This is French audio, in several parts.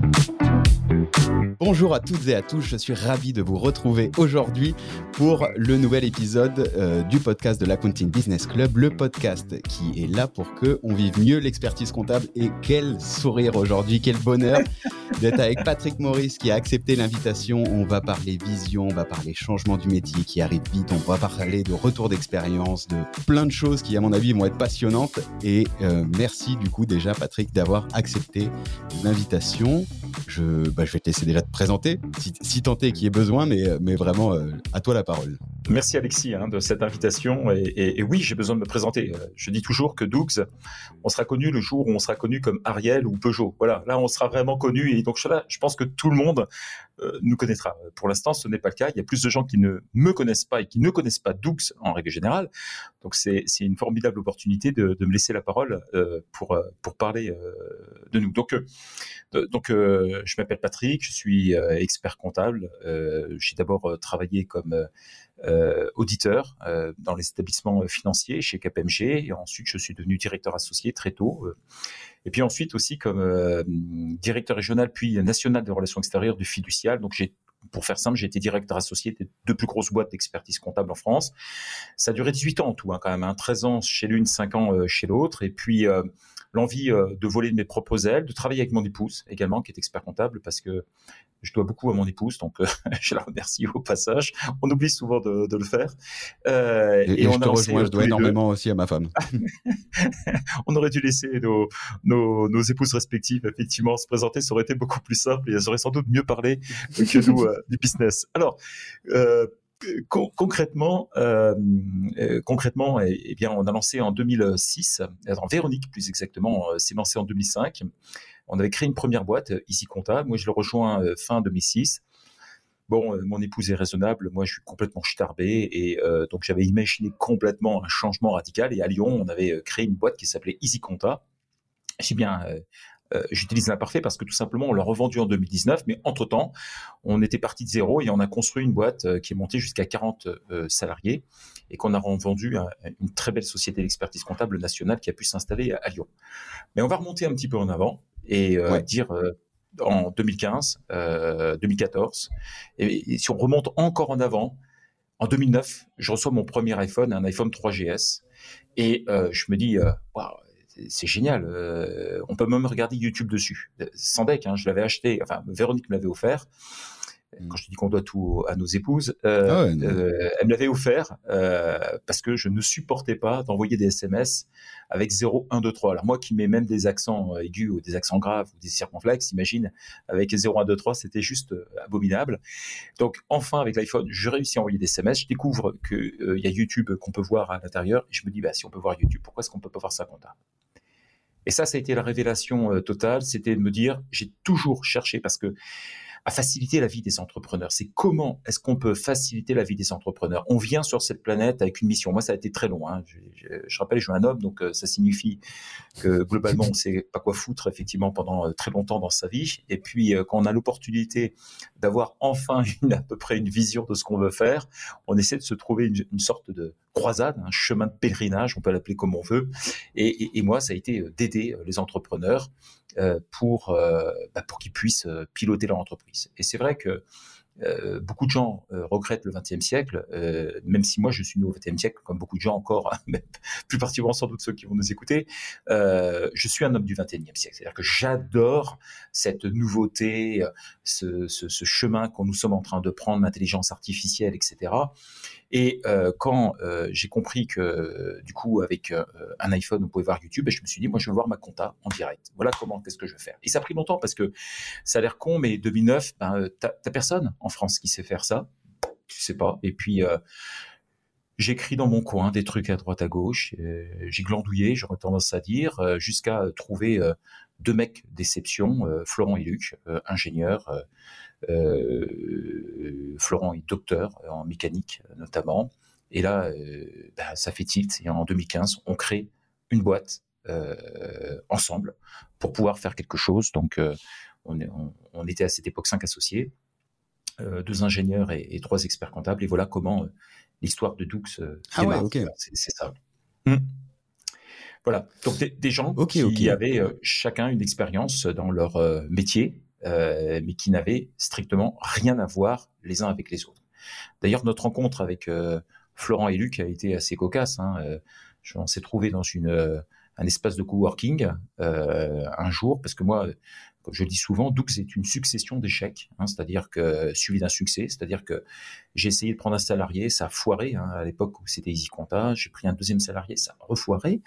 Bye. Bonjour à toutes et à tous, je suis ravi de vous retrouver aujourd'hui pour le nouvel épisode euh, du podcast de l'Accounting Business Club, le podcast qui est là pour que on vive mieux l'expertise comptable et quel sourire aujourd'hui, quel bonheur d'être avec Patrick Maurice qui a accepté l'invitation. On va parler vision, on va parler changement du métier qui arrive vite, on va parler de retour d'expérience, de plein de choses qui à mon avis vont être passionnantes et euh, merci du coup déjà Patrick d'avoir accepté l'invitation. Je, bah, je vais te laisser déjà te présenter, si, si tant est qu'il y ait besoin, mais, mais vraiment euh, à toi la parole. Merci Alexis hein, de cette invitation. Et, et, oui, j'ai besoin de me présenter. Euh, je dis toujours que Dougs, on sera connu le jour où on sera connu comme Ariel ou Peugeot. Voilà, là on sera vraiment connu. Et donc là, je pense que tout le monde nous connaîtra. Pour l'instant, ce n'est pas le cas. Il y a plus de gens qui ne me connaissent pas et qui ne connaissent pas Dougs en règle générale. Donc c'est une formidable opportunité de, de, me laisser la parole euh, pour, pour parler de nous. Donc, donc je m'appelle Patrick, je suis expert comptable. j'ai d'abord travaillé comme euh, auditeur euh, dans les établissements financiers chez KPMG. Et ensuite, je suis devenu directeur associé très tôt. Euh. Et puis ensuite aussi comme directeur régional puis national des relations extérieures du fiducial. Donc j'ai pour faire simple, j'ai été directeur associé des deux plus grosses boîtes d'expertise comptable en France. Ça a duré 18 ans en tout, hein, quand même, hein, 13 ans chez l'une, 5 ans chez l'autre. Et puis, euh, l'envie euh, de voler de mes propres ailes, de travailler avec mon épouse également, qui est expert comptable, parce que je dois beaucoup à mon épouse, donc euh, je la remercie au passage. On oublie souvent de, de le faire. Euh, et, et, on je te rejoins, je dois énormément aussi à ma femme. on aurait dû laisser nos, nos, nos, épouses respectives effectivement se présenter, ça aurait été beaucoup plus simple et elles auraient sans doute mieux parlé que nous euh, du business. Alors, euh, concrètement, euh, euh, eh, eh, bien, on a lancé en 2006. En Véronique, plus exactement, s'est lancé en 2005. On avait créé une première boîte, Ici Compta. Moi, je le rejoins euh, fin 2006. Bon, euh, mon épouse est raisonnable, moi je suis complètement starbé et euh, donc j'avais imaginé complètement un changement radical. Et à Lyon, on avait créé une boîte qui s'appelait Easy Compta. J'ai bien euh, j'utilise l'imparfait parce que tout simplement on l'a revendu en 2019, mais entre temps on était parti de zéro et on a construit une boîte euh, qui est montée jusqu'à 40 euh, salariés et qu'on a revendu à une très belle société d'expertise comptable nationale qui a pu s'installer à, Lyon. Mais on va remonter un petit peu en avant et ouais. dire en 2015, 2014, et, et, si on remonte encore en avant, en 2009, je reçois mon premier iPhone, un iPhone 3GS, et je me dis, wow, c'est génial. Euh, on peut même regarder YouTube dessus. Sans deck, hein, je l'avais acheté. Enfin, Véronique me l'avait offert. Quand je dis qu'on doit tout à nos épouses, euh, ah ouais, euh, elle me l'avait offert euh, parce que je ne supportais pas d'envoyer des SMS avec 0, 1, 2, 3. Alors moi qui mets même des accents aigus ou des accents graves ou des circonflexes, imagine, avec 0, 1, 2, 3, c'était juste abominable. Donc enfin avec l'iPhone, je réussis à envoyer des SMS, je découvre qu'il y a YouTube qu'on peut voir à l'intérieur et je me dis, bah, si on peut voir YouTube, pourquoi est-ce qu'on peut pas voir ça comptable? Et ça, ça a été la révélation totale, c'était de me dire, j'ai toujours cherché, parce que à faciliter la vie des entrepreneurs. C'est comment est-ce qu'on peut faciliter la vie des entrepreneurs? On vient sur cette planète avec une mission. Moi, ça a été très long. Hein. Je, rappelle, je suis un homme, donc euh, ça signifie que globalement, on sait pas quoi foutre effectivement pendant euh, très longtemps dans sa vie. Et puis, euh, quand on a l'opportunité d'avoir enfin à peu près une vision de ce qu'on veut faire, on essaie de se trouver une, sorte de croisade, un chemin de pèlerinage, on peut l'appeler comme on veut. Et, moi, ça a été d'aider les entrepreneurs pour, euh, bah, pour qu'ils puissent euh, piloter leur entreprise. Et c'est vrai que euh, beaucoup de gens euh, regrettent le XXe siècle, euh, même si moi je suis né au XXe siècle, comme beaucoup de gens encore, mais plus particulièrement sans doute ceux qui vont nous écouter. je suis un homme du XXIe siècle, c'est-à-dire que j'adore cette nouveauté, ce, ce chemin qu'on nous sommes en train de prendre, l'intelligence artificielle, etc. Et euh, quand euh, j'ai compris que du coup avec euh, un iPhone on pouvait voir YouTube, et je me suis dit moi je veux voir ma compta en direct. Voilà comment qu'est-ce que je vais faire. Et ça a pris longtemps parce que ça a l'air con, mais 2009, ben t'as personne en France qui sait faire ça. Tu sais pas. Et puis J'écris dans mon coin des trucs à droite à gauche. J'ai glandouillé, j'aurais tendance à dire, jusqu'à trouver deux mecs d'exception, Florent et Luc, ingénieurs, euh, Florent est docteur en mécanique notamment. Et là, euh, bah, ça fait tilt. Et en 2015, on crée une boîte euh, ensemble pour pouvoir faire quelque chose. Donc, euh, on, on, on, était à cette époque cinq associés, euh, deux ingénieurs et, et, trois experts comptables. Et voilà comment euh, l'histoire de Doux ah démarre. Ouais, okay. C'est ça. Mmh. Voilà. Donc des, des gens okay, qui okay. avaient chacun une expérience dans leur métier, mais qui n'avaient strictement rien à voir les uns avec les autres. D'ailleurs, notre rencontre avec Florent et Luc a été assez cocasse. Hein. on s'est trouvé dans un espace de coworking un jour parce que moi comme je le dis souvent, Doux est une succession d'échecs, hein, c'est-à-dire que suivi d'un succès, c'est-à-dire que j'ai essayé de prendre un salarié, ça a foiré hein, à l'époque où c'était Easy Compta, j'ai pris un deuxième salarié, ça a refoiré,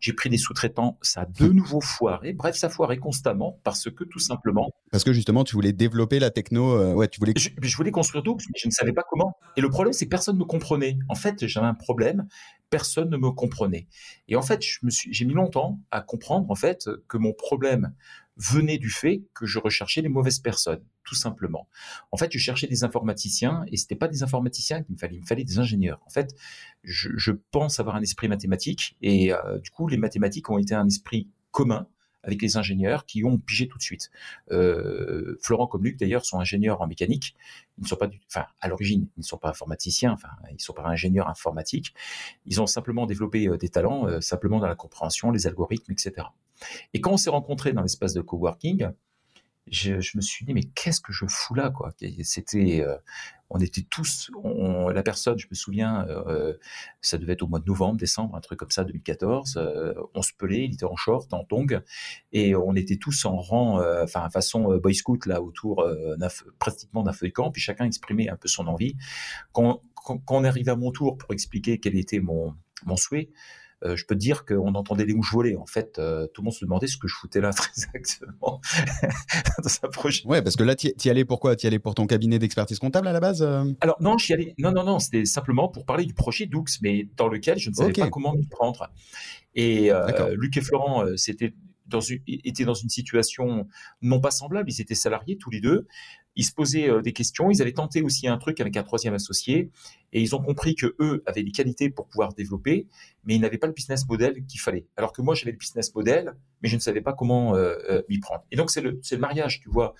j'ai pris des sous-traitants, ça a de nouveau foiré, bref, ça foirait constamment parce que tout simplement... Parce que justement, tu voulais développer la techno, euh, ouais, tu voulais... Je, je voulais construire Doux, mais je ne savais pas comment. Et le problème, c'est que personne ne me comprenait. En fait, j'avais un problème, personne ne me comprenait. Et en fait, j'ai mis longtemps à comprendre en fait que mon problème venait du fait que je recherchais les mauvaises personnes, tout simplement. En fait, je cherchais des informaticiens et c'était pas des informaticiens qu'il me fallait, il me fallait des ingénieurs. En fait, je, pense avoir un esprit mathématique et euh, du coup, les mathématiques ont été un esprit commun avec les ingénieurs qui ont pigé tout de suite. Euh, Florent comme Luc d'ailleurs sont ingénieurs en mécanique. Ils ne sont pas, enfin à l'origine, ils ne sont pas informaticiens. Enfin, ils sont pas ingénieurs informatiques. Ils ont simplement développé euh, des talents, euh, simplement dans la compréhension, les algorithmes, etc. Et quand on s'est rencontrés dans l'espace de coworking, je, me suis dit mais qu'est-ce que je fous là quoi? C'était, on était tous, la personne, je me souviens, euh, ça devait être au mois de novembre, décembre, un truc comme ça, 2014. Euh, on se pelait, il était en short, en tongs, et on était tous en rang, enfin façon boy scout là autour, pratiquement d'un feuille camp, puis chacun exprimait un peu son envie. Quand, quand, on est à mon tour pour expliquer quel était mon mon souhait, euh, je peux te dire qu'on entendait les mouches voler. En fait, euh, tout le monde se demandait ce que je foutais là très exactement dans un projet. Ouais, parce que là, tu y allais pourquoi Tu y allais pour ton cabinet d'expertise comptable à la base euh? Alors non, j'y allais. Non, non, non, c'était simplement pour parler du projet Doux, mais dans lequel je ne savais pas comment m'y prendre. Et Luc et Florent, c'était dans une, étaient dans une situation non pas semblable. Ils étaient salariés tous les deux. Ils se posaient euh, des questions. Ils avaient tenté aussi un truc avec un troisième associé et ils ont compris que eux avaient les qualités pour pouvoir développer, mais ils n'avaient pas le business model qu'il fallait. Alors que moi, j'avais le business model, mais je ne savais pas comment euh, euh, m'y prendre. Et donc, c'est le, le, mariage, tu vois,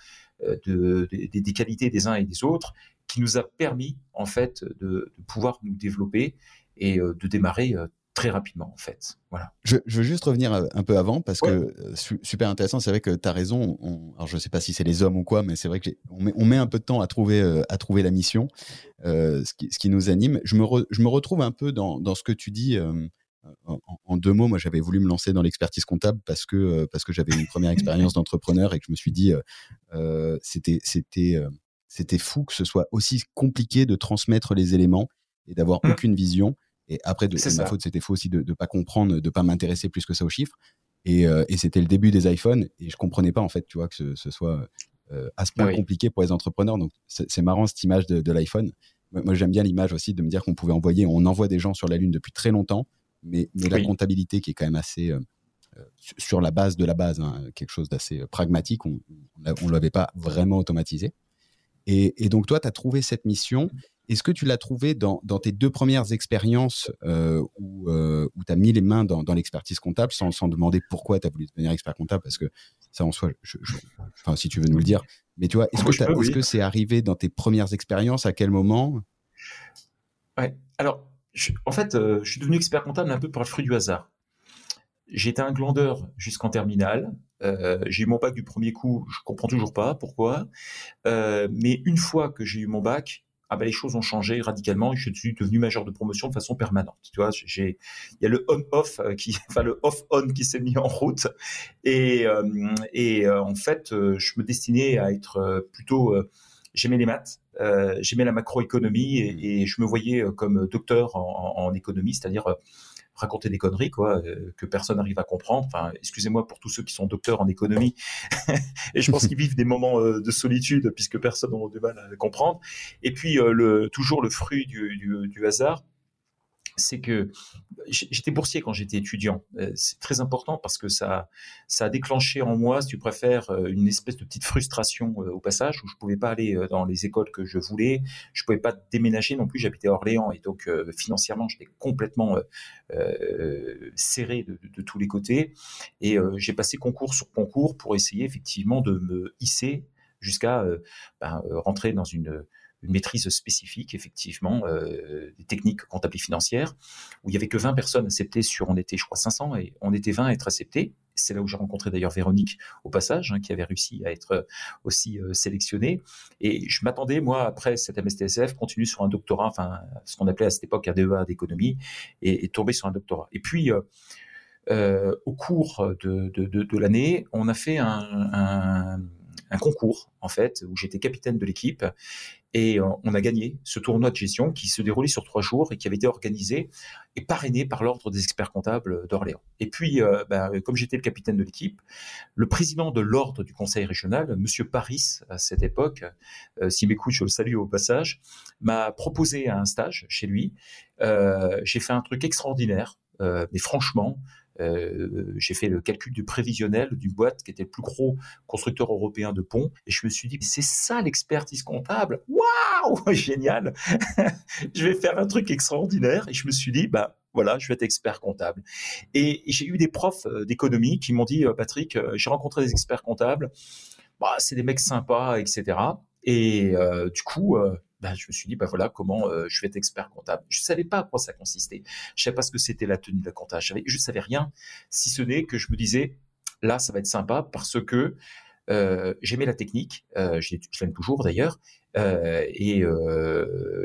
de, des qualités des uns et des autres qui nous a permis, en fait, de, de pouvoir nous développer et de démarrer très rapidement en fait. Voilà. Je, veux juste revenir euh, un peu avant parce que euh, super intéressant, c'est vrai que tu as raison. alors je sais pas si c'est les hommes ou quoi, mais c'est vrai qu'on met, on met un peu de temps à trouver, euh, à trouver la mission, ce, qui, ce, qui, nous anime. Je me, je me retrouve un peu dans, dans ce que tu dis. En, deux mots, moi j'avais voulu me lancer dans l'expertise comptable parce que, parce que j'avais une première expérience d'entrepreneur et que je me suis dit c'était c'était c'était fou que ce soit aussi compliqué de transmettre les éléments et d'avoir mmh. aucune vision. Et après, de, ma faute, c'était faux aussi de ne pas comprendre, de ne pas m'intéresser plus que ça aux chiffres. Euh, et, c'était le début des iPhones. Et je comprenais pas, en fait, tu vois, que ce, soit euh, à ce point compliqué pour les entrepreneurs. Donc, c'est marrant cette image de, l'iPhone. Moi, j'aime bien l'image aussi de me dire qu'on pouvait envoyer, on envoie des gens sur la Lune depuis très longtemps, mais, mais la comptabilité qui est quand même assez. Euh, sur la base de la base, hein, quelque chose d'assez pragmatique, on ne l'avait pas vraiment automatisé. Et, et, donc, toi, tu as trouvé cette mission est-ce que tu l'as trouvé dans, tes deux premières expériences euh, où, euh, tu as mis les mains dans, l'expertise comptable sans, demander pourquoi tu as voulu devenir expert comptable? Parce que ça en soi, enfin, si tu veux nous le dire. Mais tu vois, est-ce que c'est arrivé dans tes premières expériences? À quel moment? Ouais. Alors, en fait, euh, je suis devenu expert comptable un peu par le fruit du hasard. J'étais un glandeur jusqu'en terminale. j'ai eu mon bac du premier coup. Je comprends toujours pas pourquoi. mais une fois que j'ai eu mon bac, ah ben les choses ont changé radicalement. Je suis devenu majeur de promotion de façon permanente. Tu vois, j'ai, il y a le on-off euh, qui, enfin le off-on qui s'est mis en route. Et, euh, et euh, en fait, je me destinais à être plutôt, j'aimais les maths, j'aimais la macroéconomie et, je me voyais comme docteur en, en économie, c'est-à-dire raconter des conneries quoi euh, que personne n'arrive à comprendre. Enfin, excusez-moi pour tous ceux qui sont docteurs en économie et je pense qu'ils vivent des moments euh, de solitude puisque personne n'a du mal à comprendre. Et puis euh, le, toujours le fruit du, du, du hasard, c'est que j'étais boursier quand j'étais étudiant. Euh, c'est très important parce que ça, ça a déclenché en moi, si tu préfères, euh, une espèce de petite frustration euh, au passage où je pouvais pas aller dans les écoles que je voulais, je pouvais pas déménager non plus. J'habitais à Orléans et donc financièrement j'étais complètement serré de, tous les côtés. Et j'ai passé concours sur concours pour essayer effectivement de me hisser jusqu'à ben, rentrer dans une une maîtrise spécifique, effectivement, des techniques comptables et financières, où il y avait que 20 personnes acceptées sur, on était, je crois, 500, et on était 20 à être acceptés. C'est là où j'ai rencontré d'ailleurs Véronique au passage, hein, qui avait réussi à être aussi sélectionnée. Et je m'attendais, moi, après cette MSTSF, continuer sur un doctorat, enfin, ce qu'on appelait à cette époque un DEA d'économie, et, tomber sur un doctorat. Et puis, euh, au cours de, de, l'année, on a fait un, un, concours, en fait, où j'étais capitaine de l'équipe, et euh, on a gagné ce tournoi de gestion qui se déroulait sur trois jours et qui avait été organisé et parrainé par l'Ordre des experts comptables d'Orléans. Et puis, euh, bah, comme j'étais le capitaine de l'équipe, le président de l'Ordre du Conseil régional, Monsieur Paris, à cette époque, euh, m'écoute, je le salue au passage, m'a proposé un stage chez lui. Euh, J'ai fait un truc extraordinaire, mais franchement, euh, j'ai fait le calcul du prévisionnel d'une boîte qui était le plus gros constructeur européen de ponts et je me suis dit c'est ça l'expertise comptable waouh génial je vais faire un truc extraordinaire et je me suis dit bah voilà, je vais être expert comptable. Et j'ai eu des profs euh, d'économie qui m'ont dit, euh, Patrick, j'ai rencontré des experts comptables, bah, c'est des mecs sympas, etc. Et du coup, ben, je me suis dit, bah voilà, comment euh, je vais être expert comptable. Je savais pas à quoi ça consistait. Je savais pas ce que c'était la tenue de la compta. Je ne savais rien, si ce n'est que je me disais, là, ça va être sympa parce que euh, j'aimais la technique, euh, je l'aime toujours d'ailleurs, et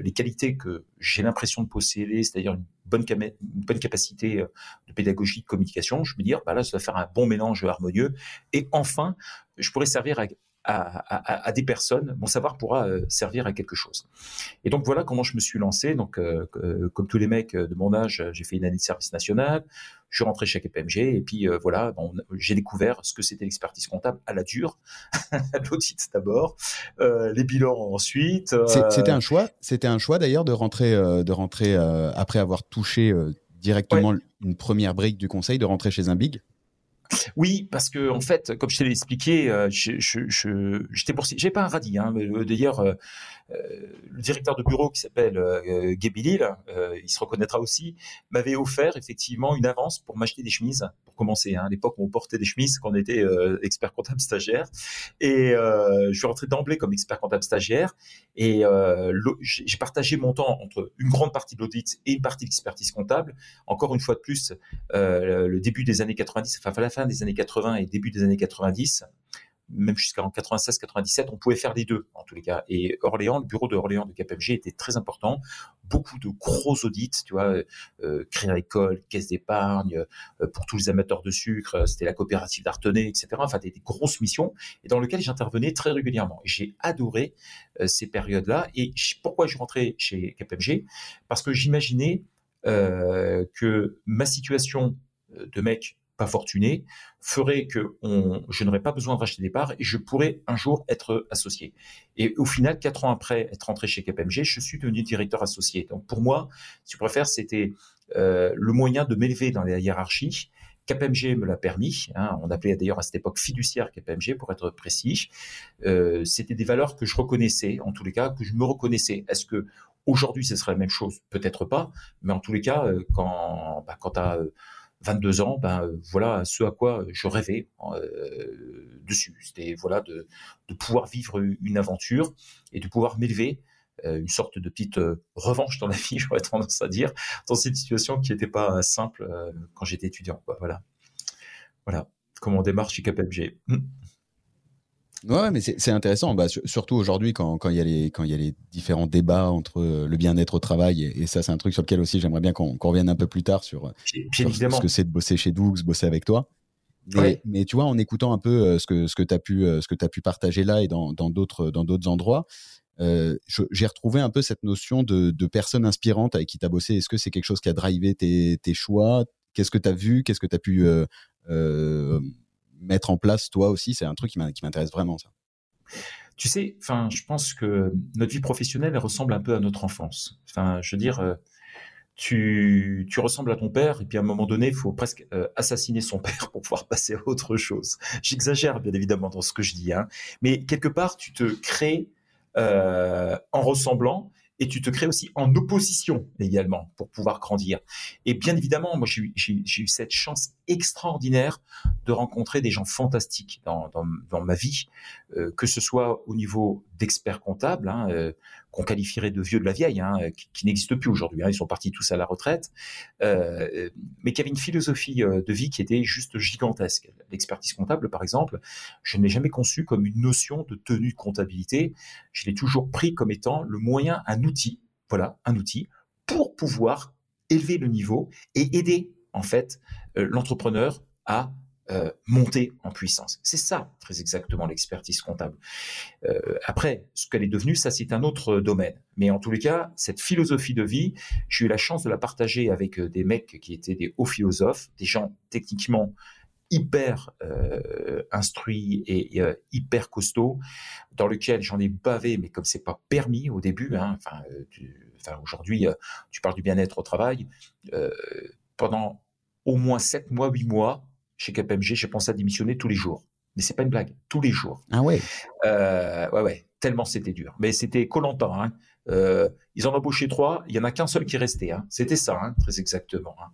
les qualités que j'ai l'impression de posséder, c'est-à-dire une bonne, capacité de pédagogie, de communication, je me dis, bah là, ça va faire un bon mélange harmonieux. Et enfin, je pourrais servir à, à, des personnes, mon savoir pourra euh, servir à quelque chose. Et donc voilà comment je me suis lancé. Donc euh, euh, comme tous les mecs de mon âge, j'ai fait une année de service national. Je suis rentré chez KPMG et puis voilà, bon, j'ai découvert ce que c'était l'expertise comptable à la dure, l'audit d'abord, les bilans ensuite. C'était un choix. C'était un choix d'ailleurs de rentrer, de rentrer après avoir touché directement une première brique du conseil, de rentrer chez un big? Oui, parce que en fait, comme je t'ai expliqué, euh, je, je, j'étais j'ai pas un radis. Hein, euh, d'ailleurs, euh, le directeur de bureau qui s'appelle euh, Lille, il se reconnaîtra aussi, m'avait offert effectivement une avance pour m'acheter des chemises pour commencer. Hein, à l'époque, on portait des chemises quand on était expert comptable stagiaire, et je suis rentré d'emblée comme expert comptable stagiaire, et j'ai partagé mon temps entre une grande partie de l'audit et une partie de l'expertise comptable. Encore une fois de plus, le début des années 90, enfin la fin des années 80 et début des années 90, même jusqu'en 96-97, on pouvait faire les deux en tous les cas. Et Orléans, le bureau de Orléans de KPMG était très important. Beaucoup de gros audits, tu vois, euh, Crédit Agricole, Caisse d'épargne, euh, pour tous les amateurs de sucre, c'était la coopérative d'Artenay, etc. Enfin, des, grosses missions et dans lesquelles j'intervenais très régulièrement. J'ai adoré euh, ces périodes-là. Et pourquoi je rentré chez KPMG Parce que j'imaginais euh, que ma situation de mec pas fortuné, ferait que je n'aurais pas besoin de racheter des parts et je pourrais un jour être associé. Et au final, quatre ans après être rentré chez KPMG, je suis devenu directeur associé. Donc pour moi, si tu préfères, c'était euh, le moyen de m'élever dans la hiérarchie. KPMG me l'a permis. Hein, on appelait d'ailleurs à cette époque fiduciaire KPMG pour être précis. Euh, c'était des valeurs que je reconnaissais, en tous les cas, que je me reconnaissais. Est-ce que aujourd'hui ce serait la même chose? Peut-être pas, mais en tous les cas, euh, quand, bah, quand 22 ans, ben euh, voilà ce à quoi je rêvais euh, dessus. C'était voilà de, pouvoir vivre une aventure et de pouvoir m'élever, euh, une sorte de petite revanche dans la vie, j'aurais tendance à dire, dans cette situation qui n'était pas simple quand j'étais étudiant. Voilà, voilà comment on démarre chez KPMG. Ouais, mais c'est intéressant, bah, surtout aujourd'hui quand il y, a les, quand y a les différents débats entre euh, le bien-être au travail, et, ça c'est un truc sur lequel aussi j'aimerais bien qu'on revienne un peu plus tard sur, ce que c'est de bosser chez Doux, bosser avec toi. Mais, mais, tu vois, en écoutant un peu euh, ce que, ce que tu as, pu, euh, ce que as pu partager là et dans d'autres dans d'autres endroits, euh, j'ai retrouvé un peu cette notion de, de personne inspirante avec qui tu as bossé. Est-ce que c'est quelque chose qui a drivé tes, tes choix? Qu'est-ce que tu as vu? Qu'est-ce que tu as pu euh, mettre en place toi aussi C'est un truc qui m'intéresse vraiment, ça. Tu sais, enfin, je pense que notre vie professionnelle elle ressemble un peu à notre enfance. Enfin, je veux dire, euh, tu, tu ressembles à ton père, et puis à un moment donné, il faut presque euh, assassiner son père pour pouvoir passer à autre chose. J'exagère bien évidemment dans ce que je dis, hein, mais quelque part, tu te crées euh, en ressemblant, et tu te crées aussi en opposition également pour pouvoir grandir. Et bien évidemment, moi j'ai eu cette chance extraordinaire de rencontrer des gens fantastiques dans, ma vie, euh, que ce soit au niveau d'experts comptables, hein, euh, qu'on qualifierait de vieux de la vieille, hein, qui, n'existent plus aujourd'hui. Hein, ils sont partis tous à la retraite, euh, mais qui avaient une philosophie euh, de vie qui était juste gigantesque. L'expertise comptable, par exemple, je ne l'ai jamais conçue comme une notion de tenue de comptabilité. Je l'ai toujours pris comme étant le moyen, un outil, voilà, un outil pour pouvoir élever le niveau et aider en fait euh, l'entrepreneur à euh, monter en puissance. C'est ça, très exactement, l'expertise comptable. Euh, après, ce qu'elle est devenue, ça, c'est un autre domaine. Mais en tous les cas, cette philosophie de vie, j'ai eu la chance de la partager avec euh, des mecs qui étaient des hauts philosophes, des gens techniquement hyper instruits et hyper costauds, dans lequel j'en ai bavé, mais comme c'est pas permis au début, hein, enfin, enfin aujourd'hui, tu parles du bien-être au travail, pendant au moins 7 mois, 8 mois, chez KPMG, j'ai pensé à démissionner tous les jours. Mais c'est pas une blague, tous les jours. Ah ouais. Euh, ouais, ouais. Tellement c'était dur. Mais c'était collantant. Hein. Euh, ils en ont embauché trois. Il y en a qu'un seul qui restait. Hein. C'était ça, hein, très exactement. Hein.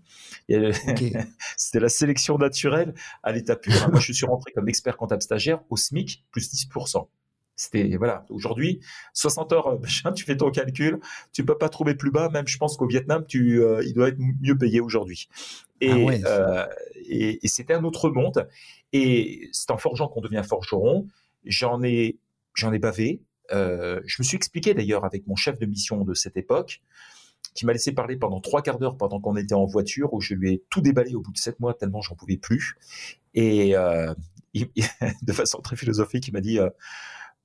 c'était la sélection naturelle à l'état pur. Moi, je suis rentré comme expert comptable stagiaire au SMIC plus 10%. C'était voilà. Aujourd'hui, 60 heures, tu fais ton calcul, tu peux pas trouver plus bas. Même, je pense qu'au Vietnam, tu, euh, il doit être mieux payé aujourd'hui. Et, ah euh, et, c'était un autre monde. Et c'est en forgeant qu'on devient forgeron. J'en ai, j'en ai bavé. Euh, je me suis expliqué d'ailleurs avec mon chef de mission de cette époque, qui m'a laissé parler pendant trois quarts d'heure pendant qu'on était en voiture, où je lui ai tout déballé au bout de sept mois tellement j'en pouvais plus. Et de façon très philosophique, il m'a dit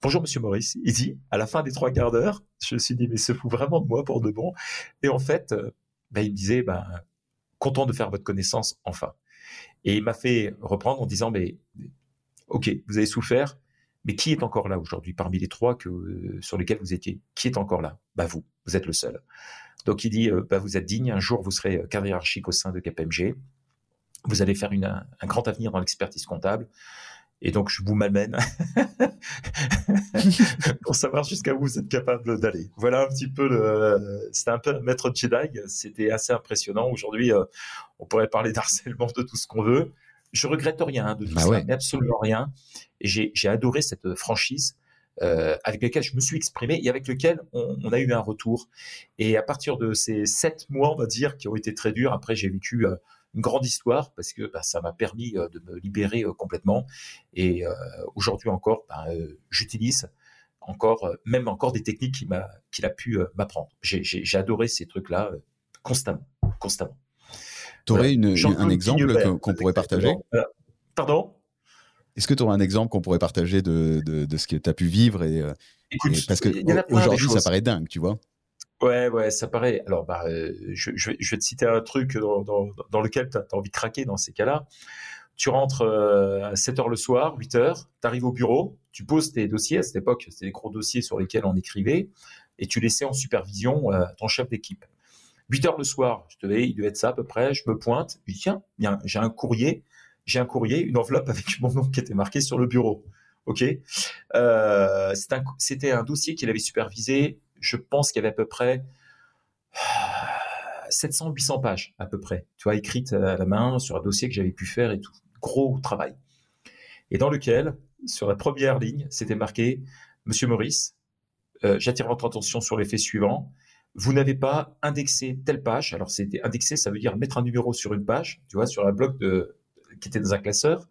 Bonjour Monsieur Maurice. Il dit, à la fin des trois quarts d'heure, je me suis dit, mais se fout vraiment de moi pour de bon. Et en fait, euh, ben, il me disait, ben, content de faire votre connaissance enfin. Et il m'a fait reprendre en disant, mais ok, vous avez souffert, mais qui est encore là aujourd'hui parmi les trois que, sur lesquels vous étiez? Qui est encore là? Bah vous, vous êtes le seul. Donc il dit, euh, bah, vous êtes digne, un jour vous serez carrière hiérarchique au sein de KPMG, vous allez faire un grand avenir dans l'expertise comptable. Et donc, je vous m'amène pour savoir jusqu'à où vous êtes capable d'aller. Voilà un petit peu le, c'était un peu un maître Jedi. C'était assez impressionnant. Aujourd'hui, euh, on pourrait parler d'harcèlement, de tout ce qu'on veut. Je regrette rien de tout bah ça, mais absolument rien. J'ai, j'ai adoré cette franchise. Euh, avec laquelle je me suis exprimé et avec lequel on, on, a eu un retour. Et à partir de ces sept mois, on va dire, qui ont été très durs, après j'ai vécu euh, une grande histoire parce que bah, ça m'a permis euh, de me libérer euh, complètement. Et euh, aujourd'hui encore, bah, j'utilise encore, même encore des techniques qu'il a, qu'il a pu m'apprendre. J'ai adoré ces trucs-là constamment, constamment. Tu aurais un exemple qu'on pourrait partager? Pardon? Est-ce que tu aurais un exemple qu'on pourrait partager de, de, ce que tu as pu vivre et, Parce que aujourd'hui, ça paraît dingue, tu vois? Ouais, ouais, ça paraît. Alors, bah, euh, je, je, vais, je, vais te citer un truc dans, dans, dans lequel tu as, envie de craquer dans ces cas-là. Tu rentres euh, à 7 heures le soir, 8 heures, tu arrives au bureau, tu poses tes dossiers. À cette époque, c'était des gros dossiers sur lesquels on écrivait, et tu laissais en supervision euh, ton chef d'équipe. 8 heures le soir, je te il devait être ça à peu près, je me pointe, je tiens, j'ai un courrier, j'ai un courrier, une enveloppe avec mon nom qui était marqué sur le bureau. Ok, euh, c'était un, un, dossier qu'il avait supervisé je pense qu'il y avait à peu près 700, 800 pages à peu près, tu vois, écrites à la main sur un dossier que j'avais pu faire et tout. Gros travail. Et dans lequel, sur la première ligne, c'était marqué Monsieur Maurice, euh, j'attire votre attention sur l'effet suivant. Vous n'avez pas indexé telle page. Alors, c'était indexé, ça veut dire mettre un numéro sur une page, tu vois, sur un bloc de, qui était dans un classeur.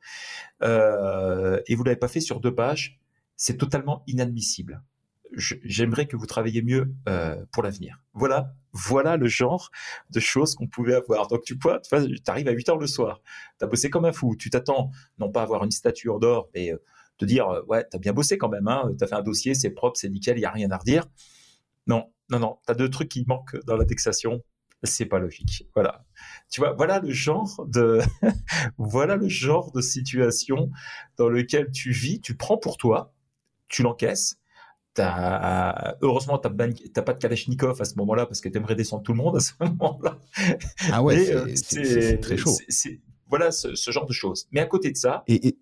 Euh, et vous l'avez pas fait sur deux pages. C'est totalement inadmissible j'aimerais que vous travailliez mieux euh, pour l'avenir. Voilà, voilà le genre de choses qu'on pouvait avoir. Donc tu vois, tu arrives à 8 heures le soir, tu as bossé comme un fou, tu t'attends non pas à avoir une statue en d'or, mais euh, te dire euh, ouais, tu as bien bossé quand même, hein, tu as fait un dossier, c'est propre, c'est nickel, il y a rien à redire. Non, non, non, tu as deux trucs qui manquent dans l'indexation. C'est pas logique. Voilà. Tu vois, voilà le genre de, voilà le genre de situation dans lequel tu vis, tu prends pour toi, tu l'encaisses, heureusement, tu n'as pas de Kalachnikov à ce moment-là parce que tu aimerais descendre tout le monde à ce moment-là. Ah ouais, euh, c'est très chaud. voilà ce, genre de choses. Mais à côté de ça, et,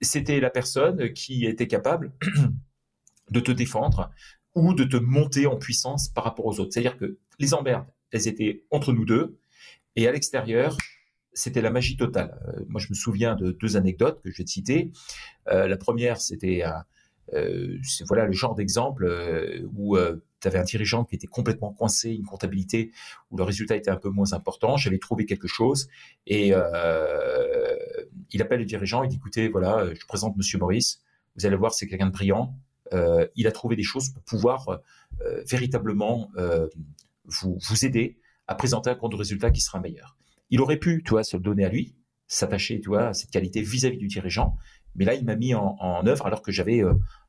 c'était la personne qui était capable de te défendre ou de te monter en puissance par rapport aux autres. C'est-à-dire que les emmerdes, elles étaient entre nous deux et à l'extérieur, c'était la magie totale. Euh, moi, je me souviens de deux anecdotes que je vais te citer. Euh, la première, c'était voilà le genre d'exemple euh, où euh, tu avais un dirigeant qui était complètement coincé, une comptabilité où le résultat était un peu moins important. J'avais trouvé quelque chose et euh, il appelle le dirigeant, il dit écoutez, voilà, je présente Monsieur Maurice, vous allez voir, c'est quelqu'un de brillant. Euh, il a trouvé des choses pour pouvoir euh, véritablement euh, vous, vous aider à présenter un compte de résultat qui sera meilleur. Il aurait pu, tu vois, se le donner à lui, s'attacher, tu vois, à cette qualité vis-à-vis du dirigeant, mais là, il m'a mis en, œuvre alors que j'avais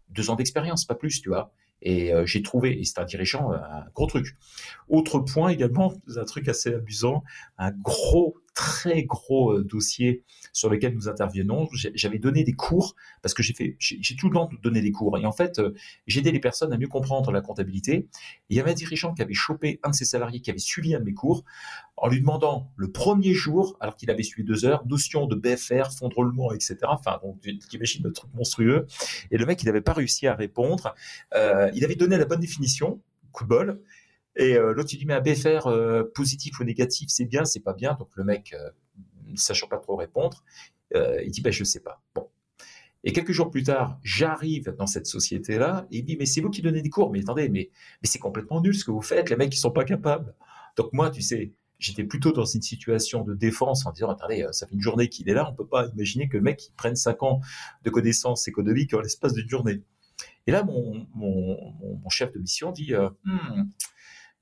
deux ans d'expérience, pas plus, tu vois. Et euh, j'ai trouvé, et c'est un dirigeant, un gros truc. Autre point également, un truc assez amusant, un gros très gros euh, dossier sur lequel nous intervenons. J'avais donné des cours parce que j'ai fait, j'ai tout le temps donné des cours. Et en fait, euh, j'aidais les personnes à mieux comprendre la comptabilité. Et il y avait un dirigeant qui avait chopé un de ses salariés qui avait suivi un de mes cours en lui demandant le premier jour, alors qu'il avait suivi deux heures, notion de BFR, fonds de roulement, etc. Enfin, donc, t'imagines le truc monstrueux. Et le mec, il n'avait pas réussi à répondre. Euh, il avait donné la bonne définition, coup de bol. Et euh, l'autre, il dit, mais un BFR euh, positif ou négatif, c'est bien, c'est pas bien. Donc le mec, euh, ne sachant pas trop répondre, il dit, ben, je sais pas. Et quelques jours plus tard, j'arrive dans cette société-là et il dit, mais c'est vous qui donnez des cours. Mais attendez, mais, mais c'est complètement nul ce que vous faites. Les mecs, ils sont pas capables. Donc moi, tu sais, j'étais plutôt dans une situation de défense en disant, attendez, ça fait une journée qu'il est là, on peut pas imaginer que le mec il prenne cinq ans de connaissances économiques en l'espace d'une journée. Et là, mon, mon, mon, chef de mission dit, hmm,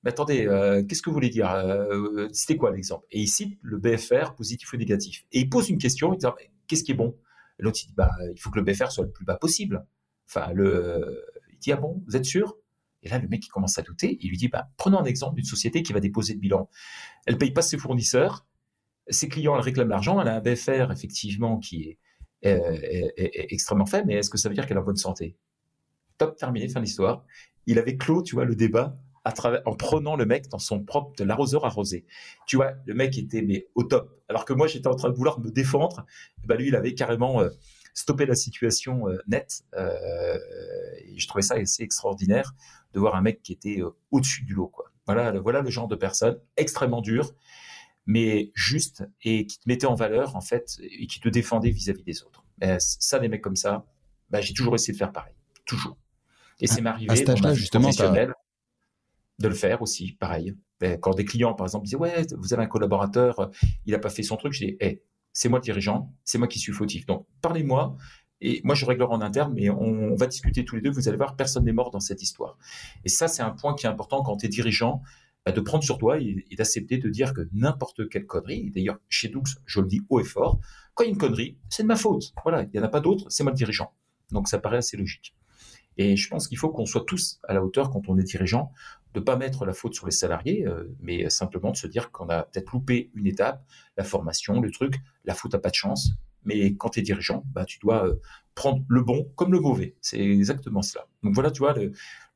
mais attendez, euh, qu'est-ce que vous voulez dire euh, C'était quoi l'exemple? Et il cite le BFR positif ou négatif. Et il pose une question, il dit qu'est-ce qui est bon? L'autre dit bah il faut que le BFR soit le plus bas possible. Enfin le, il dit ah bon, vous êtes sûr? Et là le mec il commence à douter, il lui dit bah prenons un exemple d'une société qui va déposer le bilan. Elle paye pas ses fournisseurs, ses clients elle réclament l'argent, elle a un BFR effectivement qui est, est, extrêmement faible, mais est-ce que ça veut dire qu'elle est en bonne santé? Top, terminé, fin d'histoire. Il avait clos, tu vois, le débat en prenant le mec dans son propre de l'arroseur arrosé. Tu vois, le mec était mais au top. Alors que moi j'étais en train de vouloir me défendre, bah lui il avait carrément euh, stoppé la situation euh, nette. Euh, et je trouvais ça assez extraordinaire de voir un mec qui était au-dessus du lot. Quoi. Voilà, le, voilà le genre de personne extrêmement dur, mais juste et qui te mettait en valeur en fait et qui te défendait vis-à-vis des autres. ça, des mecs comme ça, bah, j'ai toujours essayé de faire pareil, toujours. Et c'est m'arrivé dans ma justement, de le faire aussi, pareil. Ben, quand des clients, par exemple, disaient ouais, vous avez un collaborateur, euh, il n'a pas fait son truc, je dis hey, c'est moi le dirigeant, c'est moi qui suis fautif. Donc parlez-moi et moi je réglerai en interne, mais on, va discuter tous les deux. Vous allez voir, personne n'est mort dans cette histoire. Et ça, c'est un point qui est important quand tu es dirigeant, ben, de prendre sur toi et, d'accepter de dire que n'importe quelle connerie. D'ailleurs, chez Doux, je le dis haut et fort, quand il y a une connerie, c'est de ma faute. Voilà, il n'y en a pas d'autre, c'est moi le dirigeant. Donc ça paraît assez logique. Et je pense qu'il faut qu'on soit tous à la hauteur quand on est dirigeant, de pas mettre la faute sur les salariés, euh, mais simplement de se dire qu'on a peut-être loupé une étape, la formation, le truc, la faute n'a pas de chance. Mais quand tu es dirigeant, bah, tu dois euh, prendre le bon comme le mauvais. C'est exactement cela. Donc voilà, tu vois,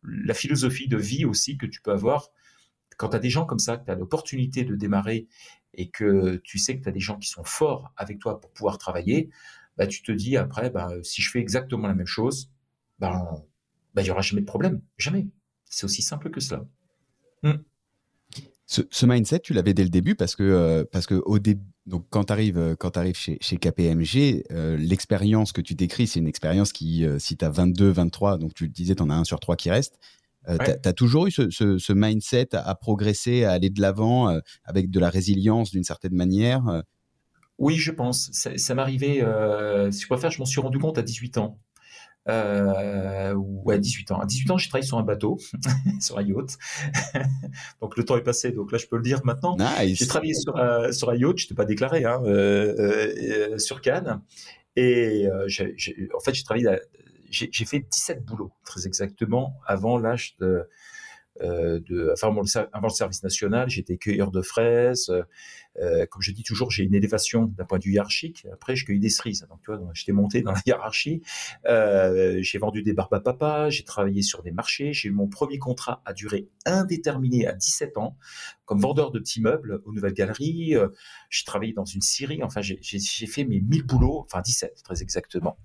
la philosophie de vie aussi que tu peux avoir quand tu as des gens comme ça, que tu as l'opportunité de démarrer et que tu sais que tu as des gens qui sont forts avec toi pour pouvoir travailler, bah, tu te dis après, bah, si je fais exactement la même chose, bah, bah, il n'y aura jamais de problème. Jamais. C'est aussi simple que cela. Hmm. Ce, mindset, tu l'avais dès le début parce que, euh, parce que au début, donc quand tu arrives, euh, quand arrives chez, chez KPMG, euh, l'expérience que tu décris, c'est une expérience qui, si tu as 22, 23, donc tu disais, tu en as un sur trois qui reste. Tu as, toujours eu ce, ce, mindset à, progresser, à aller de l'avant avec de la résilience d'une certaine manière Oui, je pense. Ça, ça m'arrivait, si je préfère, je m'en suis rendu compte à 18 ans euh, ou à 18 ans. À 18 ans, j'ai travaillé sur un bateau, sur un yacht. donc le temps est passé, donc là je peux le dire maintenant. J'ai travaillé sur, euh, sur un yacht, je t'ai pas déclaré, hein, euh, euh, sur Cannes. Et en fait, j'ai travaillé, j'ai fait 17 boulots, très exactement, avant l'âge de enfin, avant le, service national, j'étais cueilleur de fraises. Euh, comme je dis toujours, j'ai une élévation d'un point de vue hiérarchique. Après, je cueille des cerises. Donc, tu vois, j'étais monté dans la hiérarchie. Euh, j'ai vendu des barbes à papa. J'ai travaillé sur des marchés. J'ai eu mon premier contrat à durée indéterminée à 17 ans comme vendeur de petits meubles aux Nouvelles Galeries. Euh, j'ai travaillé dans une scierie. Enfin, j'ai fait mes 1000 boulots, enfin 17 très exactement.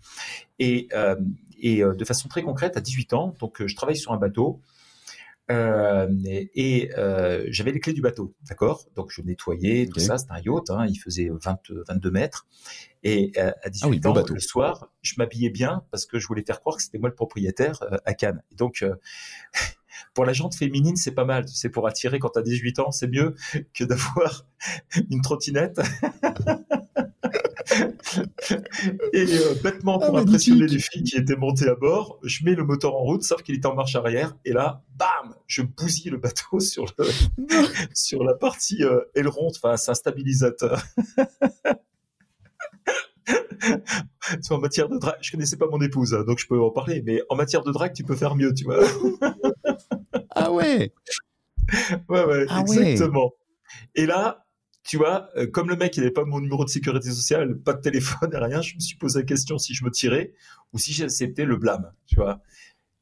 Et, euh, et de façon très concrète, à 18 ans, donc je travaille sur un bateau. Euh, et, euh, j'avais les clés du bateau, d'accord? Donc je nettoyais tout ça, c'était un yacht, hein, il faisait 20, 22 mètres. Et euh, à 18 ah ans, le soir, je m'habillais bien parce que je voulais faire croire que c'était moi le propriétaire euh, à Cannes. Et donc, pour la jante féminine, c'est pas mal. C'est pour attirer quand tu as 18 ans, c'est mieux que d'avoir une trottinette. et euh, bêtement, pour ah, impressionner les filles qui étaient montées à bord, je mets le moteur en route, sauf qu'il était en marche arrière. Et là, bam, je bousille le bateau sur, le, sur la partie euh, aileron. Enfin, c'est un stabilisateur. en matière de drague, je connaissais pas mon épouse, hein, donc je peux en parler, mais en matière de drague, tu peux faire mieux, tu vois. ah ouais Ouais, ouais, ah exactement. Et là, tu vois, euh, comme le mec, il n'avait pas mon numéro de sécurité sociale, pas de téléphone et rien, je me suis posé la question si je me tirais ou si j'acceptais le blâme, tu vois.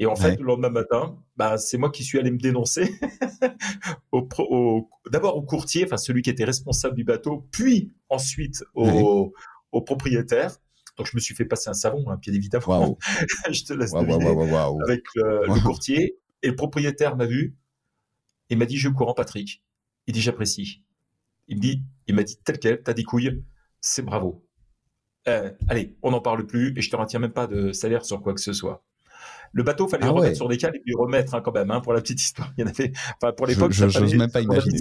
Et en fait, le lendemain matin, bah, c'est moi qui suis allé me dénoncer au, d'abord au courtier, enfin celui qui était responsable du bateau, puis ensuite au, au propriétaire. Donc je me suis fait passer un savon, hein, bien évidemment. je te laisse deviner avec le, courtier. Et le propriétaire m'a vu et m'a dit je courant Patrick. Il dit j'apprécie. Il me dit, il m'a dit tel quel, t'as des couilles, c'est bravo. Euh, allez, on n'en parle plus et je te retiens même pas de salaire sur quoi que ce soit. Le bateau, fallait ah le remettre sur des cales et puis remettre hein, quand même hein, pour la petite histoire. Il y en avait, enfin pour l'époque, je n'ose même pas imaginer.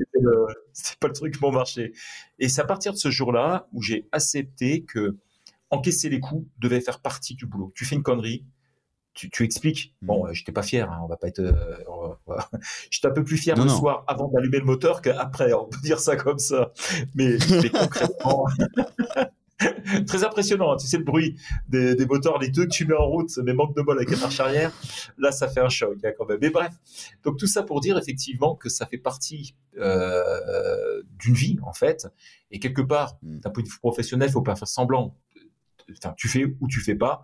C'est pas le truc bon marché. Et c'est à partir de ce jour-là où j'ai accepté que encaisser les coups devait faire partie du boulot. Tu fais une connerie, tu, tu expliques. Hmm. Bon, je j'étais pas fier, hein, on va pas être. Euh, j'étais un peu plus fier le soir avant d'allumer le moteur qu'après. On peut dire ça comme ça. Mais, mais concrètement. Très impressionnant, hein. tu sais le bruit des, des, moteurs, les deux que tu mets en route, mais manque de bol avec la marche arrière, là ça fait un choc hein, quand même. Mais bref, donc tout ça pour dire effectivement que ça fait partie euh, d'une vie en fait, et quelque part, hmm. d'un point de vue professionnel, faut pas faire semblant. Enfin, tu fais ou tu fais pas,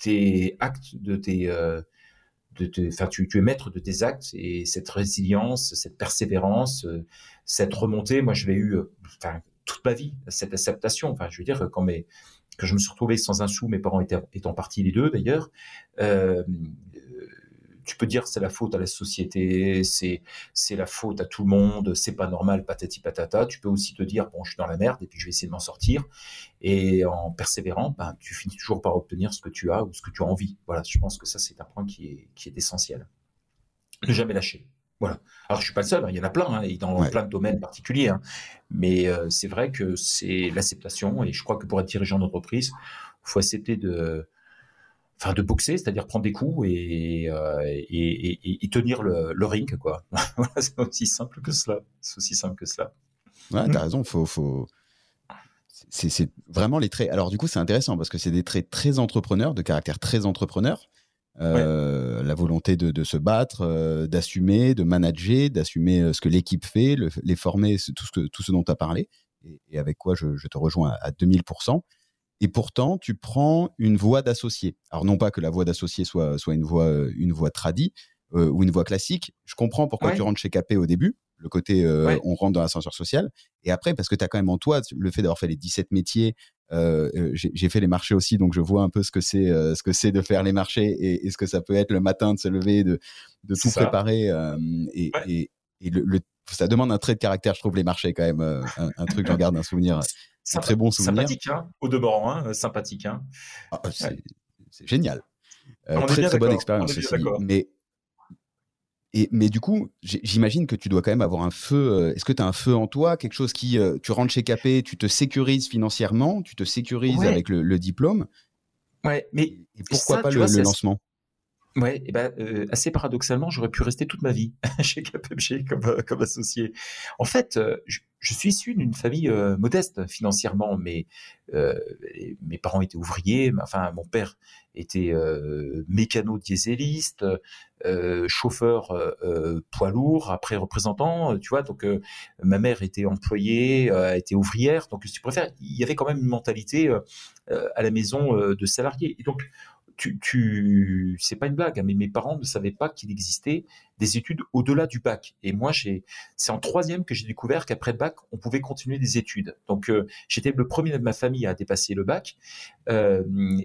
tes actes, de tes, euh, de enfin, tu, es maître de tes actes et cette résilience, cette persévérance, euh, cette remontée. Moi, je l'ai eu, euh, toute ma vie, cette acceptation. Enfin, je veux dire, quand mes, que je me suis retrouvé sans un sou, mes parents étaient, étant partis les deux d'ailleurs, tu peux dire c'est la faute à la société, c'est c'est la faute à tout le monde, c'est pas normal, patati patata. Tu peux aussi te dire bon, je suis dans la merde et puis je vais essayer de m'en sortir. Et en persévérant, ben, tu finis toujours par obtenir ce que tu as ou ce que tu as envie. Voilà, je pense que ça c'est un point qui est qui est essentiel. Ne jamais lâcher. Voilà. Alors je suis pas le seul, hein, il y en a plein, hein, et dans plein de domaines particuliers. Hein. Mais euh, c'est vrai que c'est l'acceptation, et je crois que pour être dirigeant d'entreprise, faut accepter de enfin de boxer, c'est-à-dire prendre des coups et, euh, et, et, tenir le, le, ring, quoi. c'est aussi simple que cela. C'est aussi simple que cela. Ouais, t'as raison. Faut, faut... C'est vraiment les traits. Alors du coup, c'est intéressant parce que c'est des traits très entrepreneurs, de caractère très entrepreneur. Euh, la volonté de, de se battre, euh, d'assumer, de manager, d'assumer ce que l'équipe fait, le, les former, tout ce, que, tout ce dont tu as parlé, et, et, avec quoi je, je te rejoins à, à 2000% et pourtant tu prends une voie d'associé. Alors non pas que la voie d'associé soit soit une voie une voie tradie euh, ou une voie classique. Je comprends pourquoi tu rentres chez Capé au début, le côté euh, on rentre dans l'ascenseur social, et après parce que tu as quand même en toi le fait d'avoir fait les 17 métiers. Euh, euh j'ai fait les marchés aussi, donc je vois un peu ce que c'est ce que c'est de faire les marchés et, et, ce que ça peut être le matin de se lever, de de tout préparer et, et, et le, le, ça demande un trait de caractère, je trouve les marchés quand même un, un truc j'en garde un souvenir c'est un très bon souvenir. Sympathique, hein, au demeurant, hein, sympathique. Hein. Ah, c'est génial. Euh, très très bonne expérience aussi. Mais, et, mais du coup, j'imagine que tu dois quand même avoir un feu. Euh, est-ce que tu as un feu en toi Quelque chose qui. Euh, tu rentres chez Capé, tu te sécurises financièrement, tu te sécurises avec le, diplôme. Ouais, mais. Et pourquoi pas le, le lancement? Ouais, et ben assez paradoxalement, j'aurais pu rester toute ma vie chez KPMG comme, euh, comme associé. En fait, euh, je, suis issu d'une famille euh, modeste financièrement, mais mes parents étaient ouvriers. Enfin, mon père était mécano-dieseliste, chauffeur poids lourd, après représentant, tu vois. Donc, ma mère était employée, était ouvrière. Donc, tu préfères, il y avait quand même une mentalité à la maison de salarié. Et donc, tu, tu c'est pas une blague, hein, mais mes parents ne savaient pas qu'il existait des études au-delà du bac. Et moi, j'ai, c'est en troisième que j'ai découvert qu'après le bac, on pouvait continuer des études. Donc, euh, j'étais le premier de ma famille à dépasser le bac. Euh,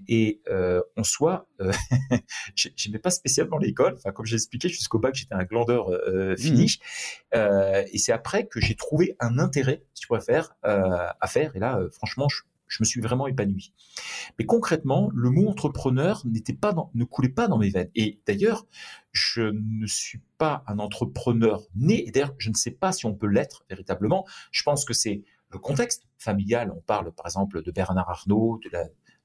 et euh, en soi, j'aimais pas spécialement l'école. Enfin, comme j'ai expliqué, jusqu'au bac, j'étais un glandeur mmh finish. et c'est après que j'ai trouvé un intérêt, si tu préfères, à faire. Et là, franchement, je Je me suis vraiment épanoui. Mais concrètement, le mot entrepreneur n'était pas ne coulait pas dans mes veines. Et d'ailleurs, je ne suis pas un entrepreneur né. D'ailleurs, je ne sais pas si on peut l'être véritablement. Je pense que c'est le contexte familial. On parle par exemple de Bernard Arnault, de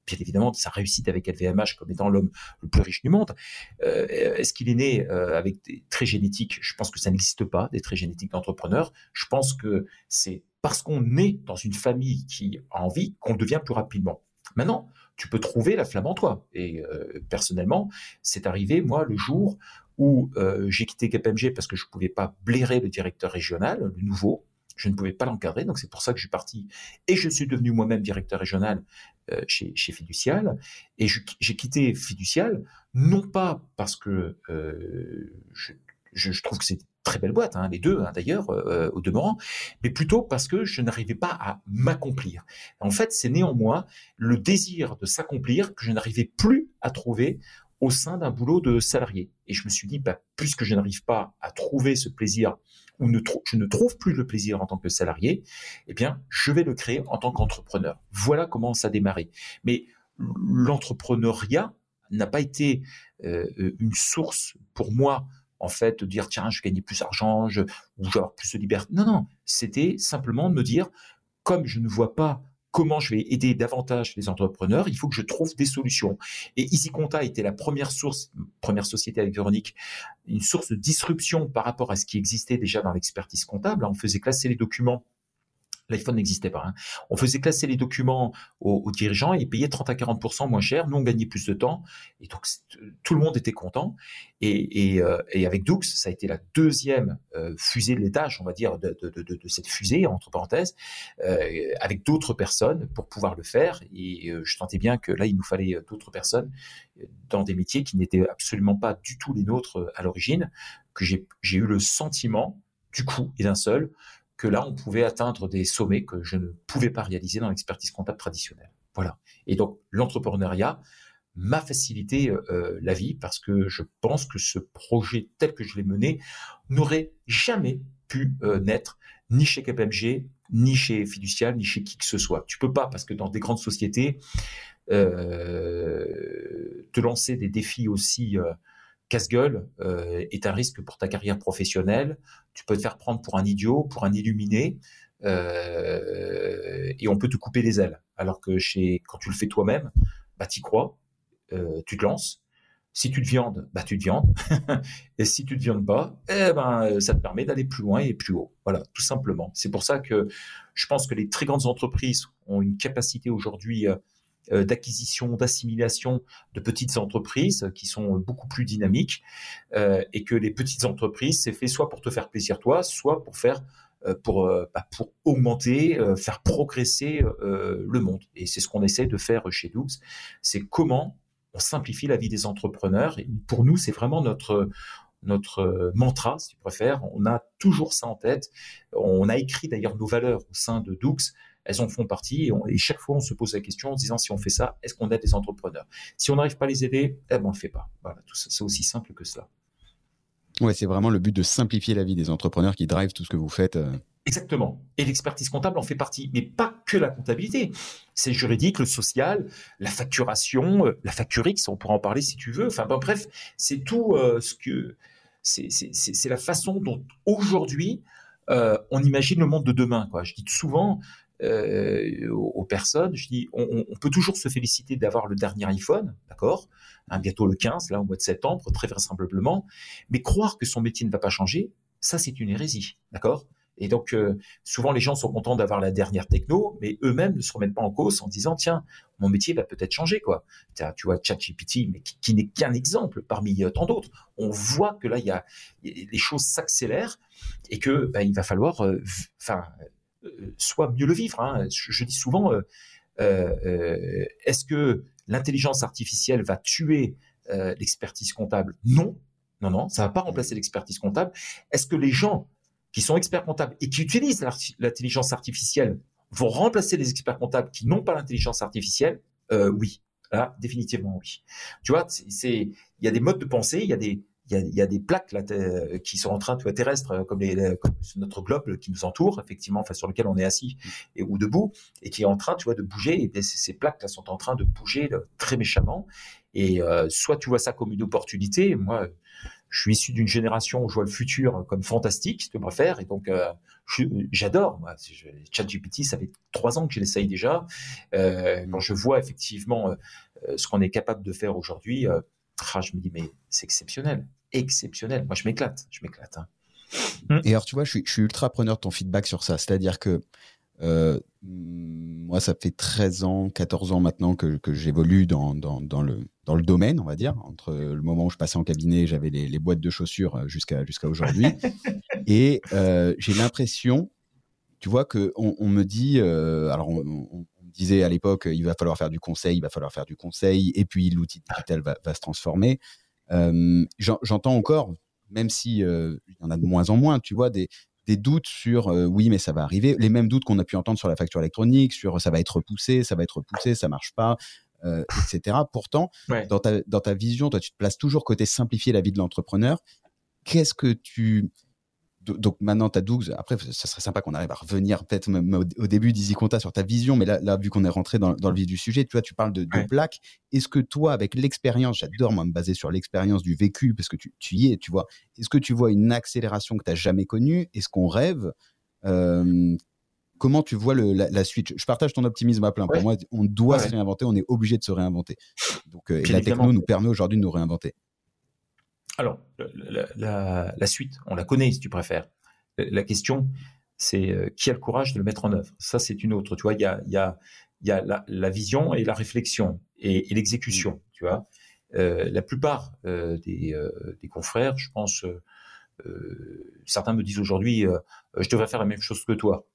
bien évidemment de sa réussite avec LVMH comme étant l'homme le plus riche du monde. Euh, est-ce qu'il est né euh, avec des traits génétiques? Je pense que ça n'existe pas, des traits génétiques d'entrepreneur. Je pense que c'est parce qu'on est dans une famille qui a envie qu'on devient plus rapidement. Maintenant, tu peux trouver la flamme en toi. Et euh, personnellement, c'est arrivé, moi, le jour où j'ai quitté KPMG parce que je ne pouvais pas blairer le directeur régional, le nouveau, je ne pouvais pas l'encadrer, donc c'est pour ça que je suis parti et je suis devenu moi-même directeur régional euh, chez, chez Fiducial. Et j'ai quitté Fiducial, non pas parce que euh, je, je, trouve que c'est très belle boîte, hein, les deux hein, d'ailleurs, euh, au demeurant, mais plutôt parce que je n'arrivais pas à m'accomplir. En fait, c'est néanmoins le désir de s'accomplir que je n'arrivais plus à trouver au sein d'un boulot de salarié. Et je me suis dit, bah, puisque je n'arrive pas à trouver ce plaisir ou je ne trouve plus le plaisir en tant que salarié, eh bien, je vais le créer en tant qu'entrepreneur. Voilà comment ça a démarré. Mais l'entrepreneuriat n'a pas été euh, une source pour moi en fait dire tiens je vais gagner plus d'argent je, ou je plus de liberté non non c'était simplement de me dire comme je ne vois pas comment je vais aider davantage les entrepreneurs, il faut que je trouve des solutions. Et EasyConta était la première source, première société avec Véronique, une source de disruption par rapport à ce qui existait déjà dans l'expertise comptable. On faisait classer les documents L'iPhone n'existait pas. Hein. On faisait classer les documents aux, dirigeants et payer 30 à 40 moins cher. Nous, on gagnait plus de temps. Et donc, tout le monde était content. Euh, et avec Dux, ça a été la deuxième euh, fusée de l'étage, on va dire, de, cette fusée, entre parenthèses, euh, avec d'autres personnes pour pouvoir le faire. Et je sentais bien que là, il nous fallait d'autres personnes dans des métiers qui n'étaient absolument pas du tout les nôtres à l'origine, que j'ai eu le sentiment, du coup, et d'un seul, là, on pouvait atteindre des sommets que je ne pouvais pas réaliser dans l'expertise comptable traditionnelle. Voilà. Et donc, l'entrepreneuriat m'a facilité euh, la vie parce que je pense que ce projet tel que je l'ai mené n'aurait jamais pu euh, naître ni chez KPMG, ni chez Fiducial, ni chez qui que ce soit. Tu peux pas parce que dans des grandes sociétés, euh, te lancer des défis aussi casse-gueule euh, est un risque pour ta carrière professionnelle. Tu peux te faire prendre pour un idiot, pour un illuminé, euh, et on peut te couper les ailes. Alors que chez, quand tu le fais toi-même, bah y crois, euh, tu te lances. Si tu te viandes, bah tu te viandes. et si tu te viandes pas, eh ben ça te permet d'aller plus loin et plus haut. Voilà, tout simplement. C'est pour ça que je pense que les très grandes entreprises ont une capacité aujourd'hui d'acquisition, d'assimilation de petites entreprises qui sont beaucoup plus dynamiques euh, et que les petites entreprises, c'est fait soit pour te faire plaisir toi, soit pour faire euh, pour, bah, pour augmenter, faire progresser le monde. Et c'est ce qu'on essaie de faire chez Doux, c'est comment on simplifie la vie des entrepreneurs. Et pour nous, c'est vraiment notre notre mantra, si tu préfères. On a toujours ça en tête. On a écrit d'ailleurs nos valeurs au sein de Doux elles en font partie et, chaque fois on se pose la question en se disant si on fait ça, est-ce qu'on aide les entrepreneurs? Si on n'arrive pas à les aider, eh ben on le fait pas. Voilà, tout ça, c'est aussi simple que cela. Ouais, c'est vraiment le but de simplifier la vie des entrepreneurs qui drive tout ce que vous faites. Euh. Exactement. Et l'expertise comptable en fait partie, mais pas que la comptabilité. C'est juridique, le social, la facturation, euh, la facturix, on pourra en parler si tu veux. Enfin bref, c'est tout euh, ce que c'est la façon dont aujourd'hui on imagine le monde de demain. Quoi. Je dis souvent, euh, aux, personnes. Je dis, on, peut toujours se féliciter d'avoir le dernier iPhone, d'accord? Hein, Bientôt le 15, là, au mois de septembre, très vraisemblablement. Mais croire que son métier ne va pas changer, ça, c'est une hérésie, d'accord? Et donc, euh, souvent, les gens sont contents d'avoir la dernière techno, mais eux-mêmes ne se remettent pas en cause en disant, tiens, mon métier va peut-être changer, quoi. Tu vois, ChatGPT, mais qui, n'est qu'un exemple parmi euh, tant d'autres. On voit que là, il y a, les choses s'accélèrent et que ben, il va falloir, enfin, soit mieux le vivre. Hein. Je, dis souvent, euh, euh, est-ce que l'intelligence artificielle va tuer l'expertise comptable? Non, non, non, ça va pas remplacer l'expertise comptable. Est-ce que les gens qui sont experts comptables et qui utilisent l'intelligence artificielle vont remplacer les experts comptables qui n'ont pas l'intelligence artificielle? Oui, là, définitivement oui. Tu vois, c'est il y a des modes de pensée, il y a des il y a, des plaques là, qui sont en train, tu vois, terrestres, comme, les, comme notre globe qui nous entoure, effectivement, enfin, sur lequel on est assis et, ou debout, et qui est en train, tu vois, de bouger. Et ces, plaques là sont en train de bouger très méchamment. Et euh, soit tu vois ça comme une opportunité. Moi, je suis issu d'une génération où je vois le futur comme fantastique, si tu préfères, et donc euh, j'adore. Moi, ChatGPT, ça fait trois ans que je l'essaye déjà. Euh, quand je vois effectivement euh, ce qu'on est capable de faire aujourd'hui, euh, ah, je me dis mais c'est exceptionnel, exceptionnel. Moi, je m'éclate, je m'éclate. Hein. Et alors, tu vois, je suis, je suis, ultra preneur de ton feedback sur ça. C'est-à-dire que euh, moi, ça fait 13 ans, 14 ans maintenant que, j'évolue dans, le, dans le domaine, on va dire, entre le moment où je passais en cabinet, j'avais les, boîtes de chaussures euh, jusqu'à jusqu'à aujourd'hui. et euh, j'ai l'impression, tu vois, qu'on on me dit, alors on, disait à l'époque, il va falloir faire du conseil, il va falloir faire du conseil, et puis l'outil digital va, va, se transformer. J'entends encore, même si il y en a de moins en moins, tu vois, des, des doutes sur euh, oui, mais ça va arriver. Les mêmes doutes qu'on a pu entendre sur la facture électronique, sur ça va être repoussé, ça va être repoussé, ça marche pas, euh, etc. Pourtant, dans, ta, dans ta vision, toi, tu te places toujours côté simplifier la vie de l'entrepreneur. Qu'est-ce que tu donc maintenant, tu as 12. Après, ça serait sympa qu'on arrive à revenir peut-être au début d'Easy Conta sur ta vision, mais là, là vu qu'on est rentré dans, le vif du sujet, tu vois, tu parles de, de plaques. Est-ce que toi, avec l'expérience, j'adore moi me baser sur l'expérience du vécu parce que tu, tu, y es, tu vois, est-ce que tu vois une accélération que tu n'as jamais connue? Est-ce qu'on rêve? Euh, Comment tu vois le, la, suite? Je partage ton optimisme à plein. Pour moi, on doit se réinventer, on est obligé de se réinventer. Donc, euh, et la techno nous permet aujourd'hui de nous réinventer. Alors, la, suite, on la connaît si tu préfères. La question, c'est euh, qui a le courage de le mettre en œuvre? Ça, c'est une autre. Tu vois, il y a, y a, y a la, vision et la réflexion et, l'exécution. Tu vois, euh, la plupart euh, des, confrères, je pense, certains me disent aujourd'hui, je devrais faire la même chose que toi.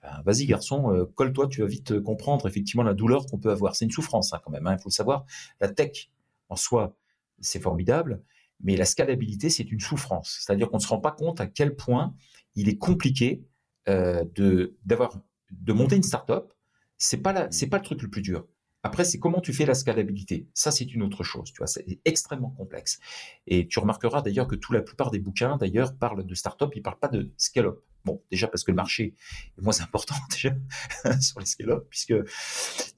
Ben, vas-y garçon, colle-toi, tu vas vite comprendre effectivement la douleur qu'on peut avoir. C'est une souffrance hein, quand même, hein, il faut le savoir. La tech en soi, c'est formidable, mais la scalabilité, c'est une souffrance. C'est-à-dire qu'on ne se rend pas compte à quel point il est compliqué euh, de monter une startup. C'est pas pas le truc le plus dur. Après, c'est comment tu fais la scalabilité. Ça, c'est une autre chose. Tu vois, c'est extrêmement complexe. Et tu remarqueras d'ailleurs que la plupart des bouquins, d'ailleurs, parlent de start-up. Ils parlent pas de scale-up. Bon, déjà parce que le marché est moins important déjà sur les scale-up, puisque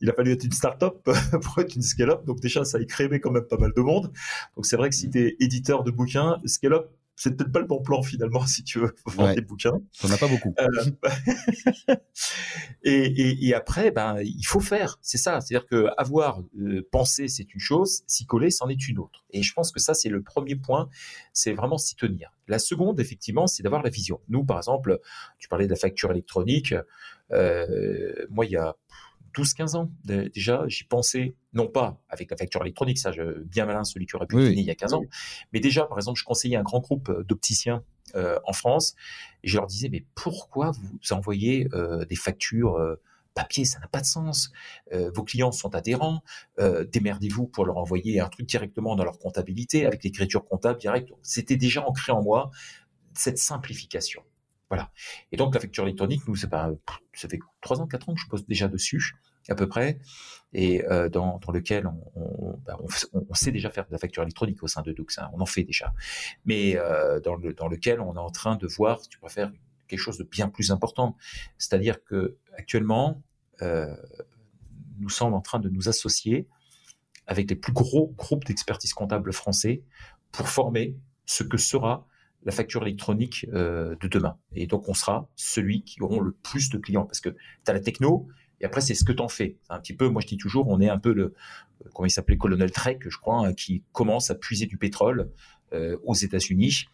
il a fallu être une start-up pour être une scale-up. Donc déjà, ça a créé quand même pas mal de monde. Donc c'est vrai que si mmh. tu es éditeur de bouquins, scale-up, c'est peut-être pas le bon plan finalement si tu veux vendre des bouquins. On n'a pas beaucoup. Euh, et, et, après, ben il faut faire. C'est ça. C'est-à-dire que avoir euh, pensé c'est une chose, s'y coller c'en est une autre. Et je pense que ça c'est le premier point. C'est vraiment s'y tenir. La seconde, effectivement, c'est d'avoir la vision. Nous, par exemple, tu parlais de la facture électronique. Euh, moi, il y a 12-15 ans déjà, j'y pensais, non pas avec la facture électronique, ça, je, bien malin celui qui aurait pu il y a 15 ans, mais déjà, par exemple, je conseillais un grand groupe euh, d'opticiens euh, en France, et je leur disais, mais pourquoi vous envoyez euh, des factures papier, ça n'a pas de sens. vos clients sont adhérents, démerdez-vous pour leur envoyer un truc directement dans leur comptabilité, avec l'écriture comptable directe. C'était déjà ancré en moi, cette simplification. Et donc la facture électronique, nous, ça fait trois ans, quatre ans que je pose déjà dessus, à peu près, et euh, dans, lequel bah, on, sait déjà faire de la facture électronique au sein de Dux, hein, on en fait déjà, mais euh, dans, le, dans lequel on est en train de voir, si tu préfères, quelque chose de bien plus important. C'est-à-dire que actuellement, euh, nous sommes en train de nous associer avec les plus gros groupes d'expertise comptable français pour former ce que sera la facture électronique euh, de demain. Et donc, on sera celui qui auront le plus de clients parce que tu as la techno et après, c'est ce que tu en fais. Un petit peu, moi, je dis toujours, on est un peu le, euh, comment il s'appelait, Colonel Trek, je crois, hein, qui commence à puiser du pétrole euh, aux États-Unis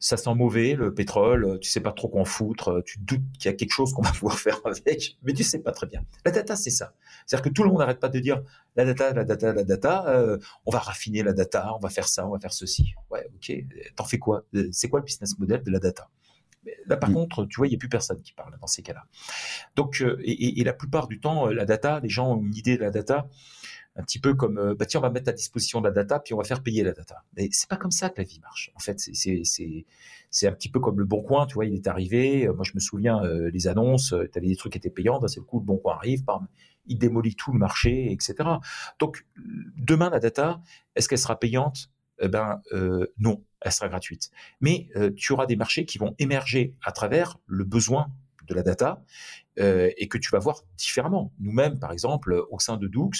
ça sent mauvais le pétrole, tu sais pas trop quoi en foutre, tu doutes qu'il y a quelque chose qu'on va pouvoir faire avec, mais tu sais pas très bien. La data, c'est ça. C'est-à-dire que tout le monde n'arrête pas de dire la data, la data, la data, euh, on va raffiner la data, on va faire ça, on va faire ceci. Ouais, ok, t'en fais quoi? Euh, C'est quoi le business model de la data? Là, par mm. contre, tu vois, il n'y a plus personne qui parle dans ces cas-là. Donc, euh, et, et, la plupart du temps, la data, les gens ont une idée de la data un petit peu comme euh, bah tiens on va mettre à disposition de la data puis on va faire payer la data. Mais c'est pas comme ça que la vie marche. En fait, c'est c'est un petit peu comme le Bon Coin, tu vois, il est arrivé. Euh, moi, je me souviens euh, les annonces, tu avais des trucs qui étaient payants, d'un seul coup le Bon Coin arrive, il démolit tout le marché, etc. Donc demain la data, est-ce qu'elle sera payante? Eh ben non, elle sera gratuite. Mais euh, tu auras des marchés qui vont émerger à travers le besoin de la data euh, et que tu vas voir différemment. Nous-mêmes, par exemple, au sein de Doux,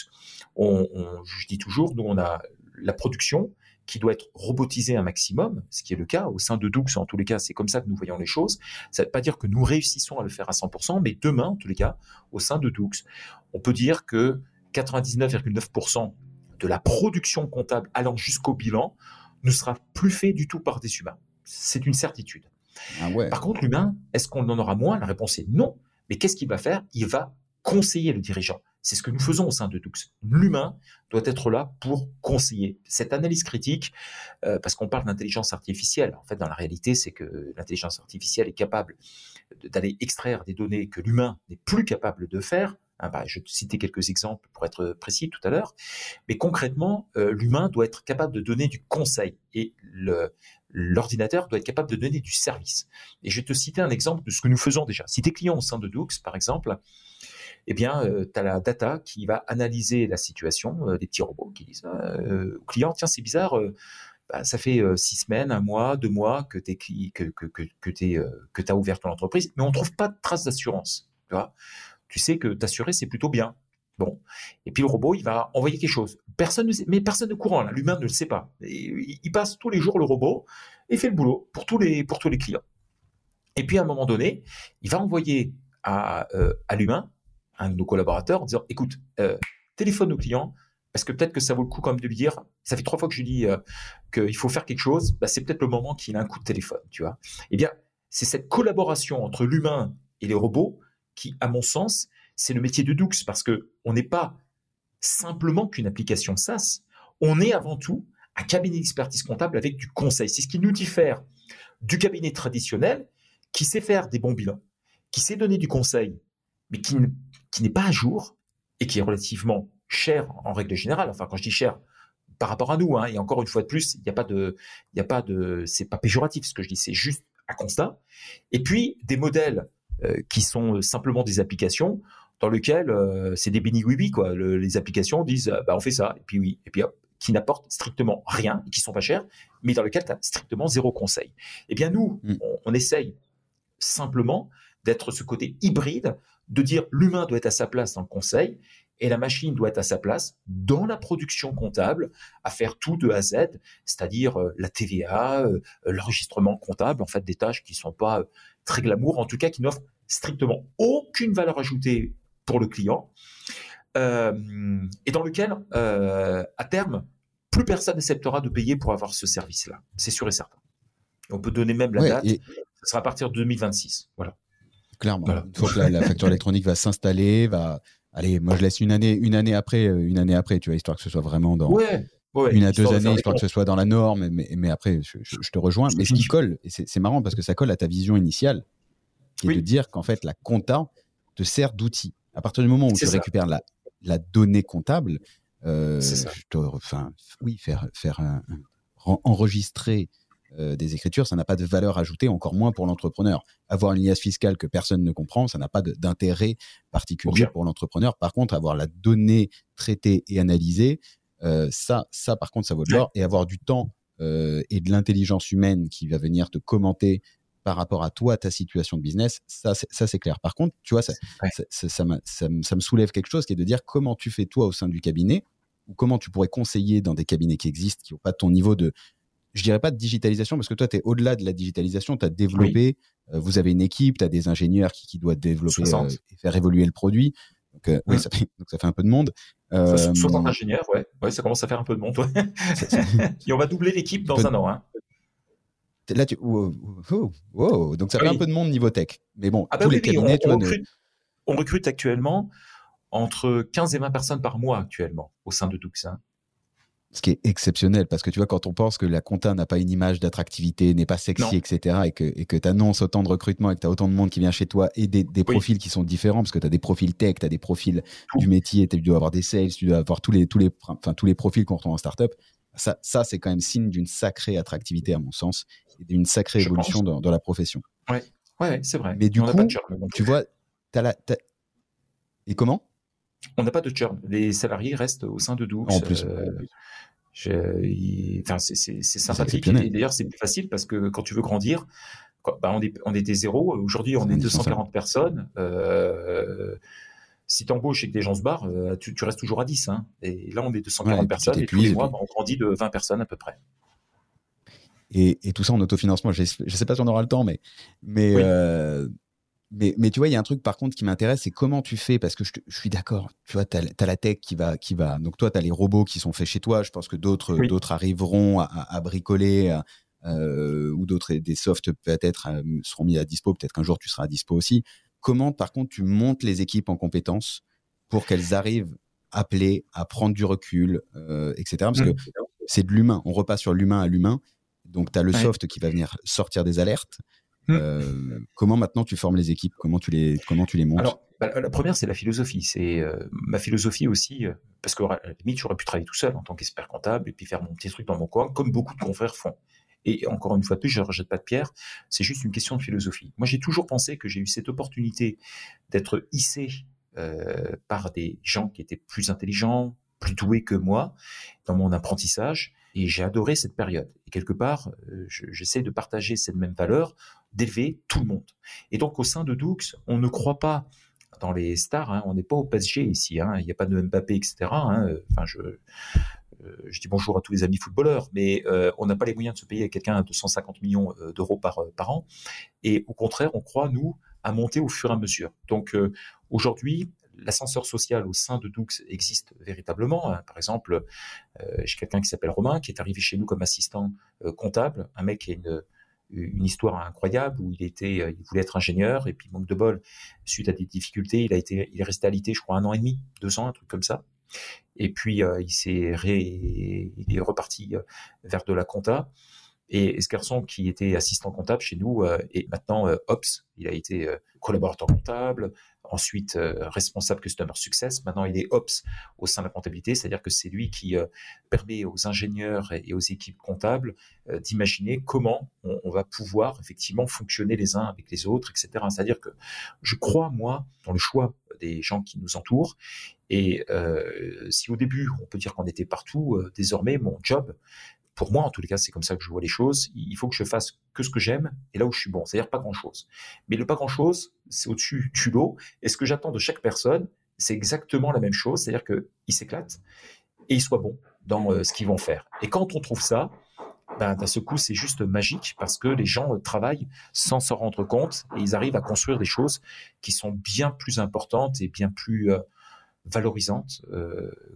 on, je dis toujours, nous, on a la production qui doit être robotisée un maximum, ce qui est le cas au sein de Doux, en tous les cas, c'est comme ça que nous voyons les choses. Ça ne veut pas dire que nous réussissons à le faire à 100%, mais demain, en tous les cas, au sein de Doux, on peut dire que 99,9% de la production comptable allant jusqu'au bilan ne sera plus fait du tout par des humains. C'est une certitude. Ah par contre, l'humain, est-ce qu'on en aura moins? La réponse est non. Mais qu'est-ce qu'il va faire? Il va conseiller le dirigeant. C'est ce que nous faisons au sein de Dux. L'humain doit être là pour conseiller. Cette analyse critique, euh, parce qu'on parle d'intelligence artificielle, en fait, dans la réalité, c'est que l'intelligence artificielle est capable d'aller extraire des données que l'humain n'est plus capable de faire. Ah bah, je citer quelques exemples pour être précis tout à l'heure. Mais concrètement, euh, l'humain doit être capable de donner du conseil et l'ordinateur doit être capable de donner du service. Et je vais te citer un exemple de ce que nous faisons déjà. Si tes clients au sein de Doux, par exemple, eh bien, euh, tu as la data qui va analyser la situation, euh, des petits robots qui disent au client, tiens, c'est bizarre, bah, ça fait six semaines, un mois, deux mois que tu as ouvert ton entreprise, mais on ne trouve pas de traces d'assurance. Tu vois tu sais que t'assurer, c'est plutôt bien. Bon. Et puis le robot, il va envoyer quelque chose. Personne ne sait, mais personne ne courant, l'humain ne le sait pas. il, passe tous les jours le robot et fait le boulot pour tous les, pour tous les clients. Et puis à un moment donné, il va envoyer à, euh, à l'humain, un de nos collaborateurs, en disant, écoute, euh, téléphone au client, parce que peut-être que ça vaut le coup même de lui dire, ça fait trois fois que je lui dis euh, qu'il faut faire quelque chose, bah, c'est peut-être le moment qu'il a un coup de téléphone, tu vois. Eh bien, c'est cette collaboration entre l'humain et les robots qui, à mon sens, c'est le métier de Doux parce que on n'est pas simplement qu'une application SaaS, on est avant tout un cabinet d'expertise comptable avec du conseil. C'est ce qui nous diffère du cabinet traditionnel qui sait faire des bons bilans, qui sait donner du conseil, mais qui, n'est pas à jour et qui est relativement cher en règle générale. Enfin, quand je dis cher, par rapport à nous, hein, et encore une fois de plus, il n'y a pas de, il a pas de, pas péjoratif ce que je dis, c'est juste un constat. Et puis des modèles qui sont euh, simplement des applications dans lesquelles euh, c'est des béni oui quoi. les applications disent bah on fait ça et puis oui et puis hop qui n'apportent strictement rien qui sont pas chers, mais dans lesquels tu as strictement zéro conseil. Eh bien nous, mm. on, essaye simplement d'être ce côté hybride, de dire l'humain doit être à sa place dans le conseil et la machine doit être à sa place dans la production comptable, à faire tout de A à Z, c'est-à-dire la TVA, l'enregistrement comptable, en fait des tâches qui sont pas très glamour, en tout cas qui n'offre strictement aucune valeur ajoutée pour le client, euh, et dans lequel, euh, à terme, plus personne n'acceptera de payer pour avoir ce service-là. C'est sûr et certain. On peut donner même la date. Et... Ce sera à partir de 2026. Voilà. Clairement. Une fois que la, facture électronique va s'installer, va. Allez, moi je laisse une année, une année après, euh, une année après, tu vois, histoire que ce soit vraiment dans. une à deux années, histoire que ce soit dans la norme, mais, mais après, je, te rejoins. Mais ce qui colle, et c'est marrant parce que ça colle à ta vision initiale, qui est de dire qu'en fait, la compta te sert d'outil. À partir du moment où tu récupères la, la, donnée comptable, euh, enfin, oui, faire, faire enregistrer euh, des écritures, ça n'a pas de valeur ajoutée, encore moins pour l'entrepreneur. Avoir une liasse fiscale que personne ne comprend, ça n'a pas d'intérêt particulier pour l'entrepreneur. Par contre, avoir la donnée traitée et analysée, euh, ça, ça, par contre, ça vaut de l'or. Et avoir du temps et de l'intelligence humaine qui va venir te commenter par rapport à toi, ta situation de business, ça, c'est clair. Par contre, tu vois, ça, ça, me soulève quelque chose qui est de dire comment tu fais toi au sein du cabinet, ou comment tu pourrais conseiller dans des cabinets qui existent, qui n'ont pas ton niveau de, je dirais pas de digitalisation, parce que toi, tu es au-delà de la digitalisation, tu as développé, euh, vous avez une équipe, tu as des ingénieurs qui, qui doivent développer euh, et faire évoluer le produit. Donc, euh, oui, mmh. ça fait, donc ça fait un peu de monde. 60 ingénieurs, ouais. ouais, ça commence à faire un peu de monde. et on va doubler l'équipe dans un an. Hein. Là, tu. Donc, ça fait un peu de monde niveau tech. Mais bon, ah bah tous les cabinets, on, recrute, actuellement entre 15 et 20 personnes par mois actuellement au sein de Duxin. Ce qui est exceptionnel parce que tu vois, quand on pense que la compta n'a pas une image d'attractivité, n'est pas sexy, etc., et que et que tu annonces autant de recrutement et que tu as autant de monde qui vient chez toi et des, profils qui sont différents parce que tu as des profils tech, tu as des profils du métier, tu dois avoir des sales, tu dois avoir tous les, tous les, enfin, tous les profils qu'on retrouve en startup. Ça, ça c'est quand même signe d'une sacrée attractivité à mon sens une sacrée évolution dans, la profession. Ouais, ouais, c'est vrai. Mais du coup, tu vois, as la, et comment? On n'a pas de churn. Les salariés restent au sein de Doux. En plus. Euh, enfin, c'est sympathique. Et d'ailleurs, c'est plus facile parce que quand tu veux grandir, bah, on, est, on, était zéro. Aujourd'hui, on est 240 personnes. Euh, si tu embauches et que des gens se barrent, euh, tu, restes toujours à 10. Hein. Et là, on est 240 personnes. Et tous les mois, bah, on grandit de 20 personnes à peu près. Et, tout ça en autofinancement. Je ne sais pas si on aura le temps, mais, mais euh, mais, mais, tu vois, il y a un truc par contre qui m'intéresse, c'est comment tu fais, parce que je, suis d'accord, tu vois, tu as, la tech qui va, qui va. Donc toi, tu as les robots qui sont faits chez toi, je pense que d'autres d'autres arriveront à, bricoler, euh, ou d'autres, des softs peut-être euh, seront mis à dispo, peut-être qu'un jour tu seras à dispo aussi. Comment par contre tu montes les équipes en compétences pour qu'elles arrivent à appeler, à prendre du recul, euh, etc. Parce que mmh. c'est de l'humain, on repasse sur l'humain à l'humain. Donc tu as le soft qui va venir sortir des alertes. Hmm. Euh, comment maintenant tu formes les équipes? Comment tu les comment tu les montes? Alors, bah, la première c'est la philosophie. C'est euh, ma philosophie aussi, euh, parce que limite j'aurais pu travailler tout seul en tant qu'expert comptable et puis faire mon petit truc dans mon coin, comme beaucoup de confrères font. Et encore une fois de plus, je ne rejette pas de pierre. C'est juste une question de philosophie. Moi, j'ai toujours pensé que j'ai eu cette opportunité d'être hissé par des gens qui étaient plus intelligents, plus doués que moi dans mon apprentissage. Et j'ai adoré cette période. Et quelque part, j'essaie de partager cette même valeur d'élever tout le monde. Et donc au sein de Doux, on ne croit pas dans les stars, hein, on n'est pas au PSG ici, hein, il n'y a pas de Mbappé, etc. Hein, enfin, je, euh, je dis bonjour à tous les amis footballeurs, mais euh, on n'a pas les moyens de se payer à quelqu'un à 250 millions euh, d'euros par, par an. Et au contraire, on croit, nous, à monter au fur et à mesure. Donc aujourd'hui, l'ascenseur social au sein de Doux existe véritablement. Par exemple, j'ai quelqu'un qui s'appelle Romain, qui est arrivé chez nous comme assistant comptable, un mec qui a une une histoire incroyable où il était, euh, il voulait être ingénieur et puis manque de bol, suite à des difficultés, il a été, il est resté alité, je crois, un an et demi, deux ans, un truc comme ça. Et puis euh, il s'est il est reparti euh, vers de la compta. Et ce garçon qui était assistant comptable chez nous est maintenant ops. Il a été collaborateur comptable, ensuite euh, responsable Customer Success. Maintenant, il est Ops au sein de la comptabilité, c'est-à-dire que c'est lui qui euh, permet aux ingénieurs et, aux équipes comptables euh, d'imaginer comment on, va pouvoir effectivement fonctionner les uns avec les autres, etc. C'est-à-dire que je crois, moi, dans le choix des gens qui nous entourent. Et si au début, on peut dire qu'on était partout, désormais, mon job, pour moi, en tous les cas, c'est comme ça que je vois les choses. Il faut que je fasse que ce que j'aime et là où je suis bon, c'est-à-dire pas grand-chose. Mais le pas grand-chose, c'est au-dessus du lot. Et ce que j'attends de chaque personne, c'est exactement la même chose, c'est-à-dire qu'ils s'éclatent et ils soient bons dans euh, ce qu'ils vont faire. Et quand on trouve ça, ben, d'un ce coup, c'est juste magique parce que les gens euh, travaillent sans s'en rendre compte et ils arrivent à construire des choses qui sont bien plus importantes et bien plus euh, valorisantes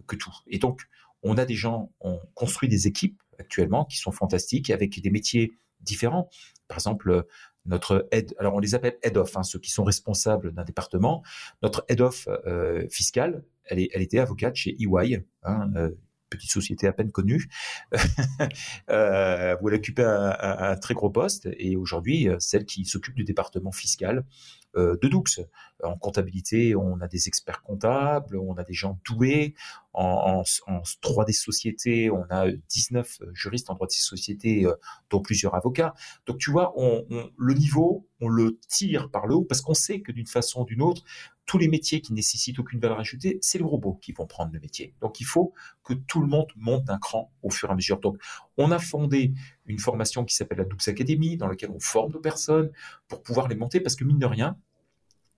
que tout. Et donc, on a des gens, on construit des équipes actuellement qui sont fantastiques avec des métiers différents. Par exemple, notre aide, alors on les appelle head of, hein, ceux qui sont responsables d'un département. Notre head of euh, fiscal, elle, est, elle était avocate chez EY, hein, euh, petite société à peine connue, euh, où elle occupait un, très gros poste et aujourd'hui euh, celle qui s'occupe du département fiscal de Doux. En comptabilité, on a des experts comptables, on a des gens doués. En, 3D société, on a 19 juristes en droit des sociétés, euh, dont plusieurs avocats. Donc tu vois, on, le niveau, on le tire par le haut parce qu'on sait que d'une façon ou d'une autre, tous les métiers qui nécessitent aucune valeur ajoutée, c'est les robots qui vont prendre le métier. Donc il faut que tout le monde monte d'un cran au fur et à mesure. Donc on a fondé une formation qui s'appelle la Doux Academy, dans laquelle on forme nos personnes pour pouvoir les monter, parce que mine de rien,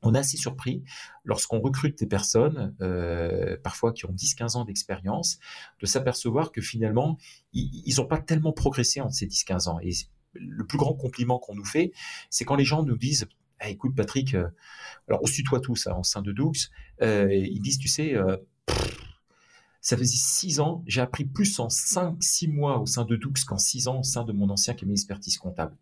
on est assez surpris lorsqu'on recrute des personnes, euh, parfois qui ont 10-15 ans d'expérience, de s'apercevoir que finalement, ils n'ont pas tellement progressé entre ces 10-15 ans. Et le plus grand compliment qu'on nous fait, c'est quand les gens nous disent eh, écoute Patrick, euh, alors on se tutoie tous hein, en sein de Doux, euh, ils disent, tu sais, ça faisait 6 ans, j'ai appris plus en 5-6 mois au sein de Doux qu'en 6 ans au sein de mon ancien cabinet d'expertise comptable.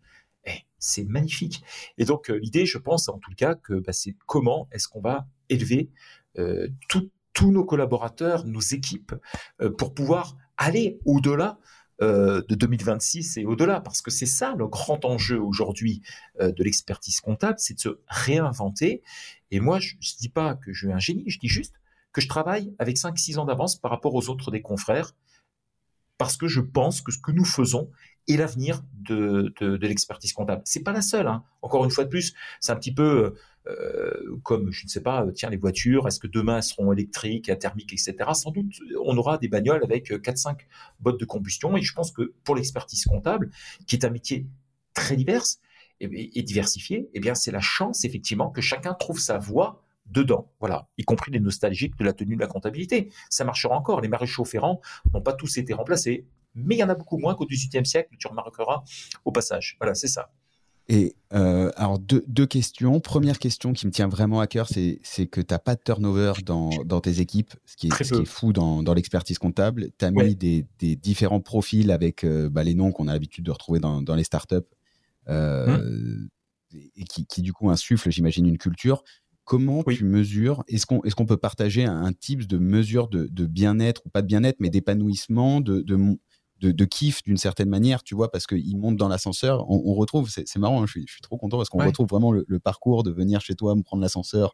Eh, c'est magnifique. Et donc euh, l'idée, je pense en tout cas, que bah, c'est comment est-ce qu'on va élever euh, tous nos collaborateurs, nos équipes, euh, pour pouvoir aller au-delà de 2026 et au-delà, parce que c'est ça le grand enjeu aujourd'hui de l'expertise comptable, c'est de se réinventer. Et moi, je ne dis pas que je suis un génie, je dis juste que je travaille avec 5-6 ans d'avance par rapport aux autres des confrères, parce que je pense que ce que nous faisons et l'avenir de, de, l'expertise comptable. C'est pas la seule. Hein. Encore une fois de plus, c'est un petit peu euh, comme je ne sais pas, tiens les voitures, est-ce que demain elles seront électriques, thermiques, etc. Sans doute, on aura des bagnoles avec 4-5 bottes de combustion. Et je pense que pour l'expertise comptable, qui est un métier très divers et, et diversifié, eh bien c'est la chance effectivement que chacun trouve sa voie dedans, voilà, y compris les nostalgiques de la tenue de la comptabilité. Ça marchera encore. Les maréchaux ferrants n'ont pas tous été remplacés, mais il y en a beaucoup moins qu'au XVIIIe siècle. Tu remarqueras au passage. Voilà, c'est ça. Et euh, alors, deux, questions. Première question qui me tient vraiment à cœur, c'est que tu n'as pas de turnover dans, tes équipes, ce qui est, fou dans, l'expertise comptable. Tu as mis des, différents profils avec euh, bah, les noms qu'on a l'habitude de retrouver dans, les startups euh, hum. et qui, du coup, insufflent, j'imagine, une culture. Comment tu mesures Est-ce qu'on est qu'on peut partager un, type de mesure de, bien-être, ou pas de bien-être, mais d'épanouissement, de, de, kiff d'une certaine manière, tu vois, parce qu'il monte dans l'ascenseur. On, retrouve, c'est marrant, hein, je, suis, trop content parce qu'on retrouve vraiment le, parcours de venir chez toi, me prendre l'ascenseur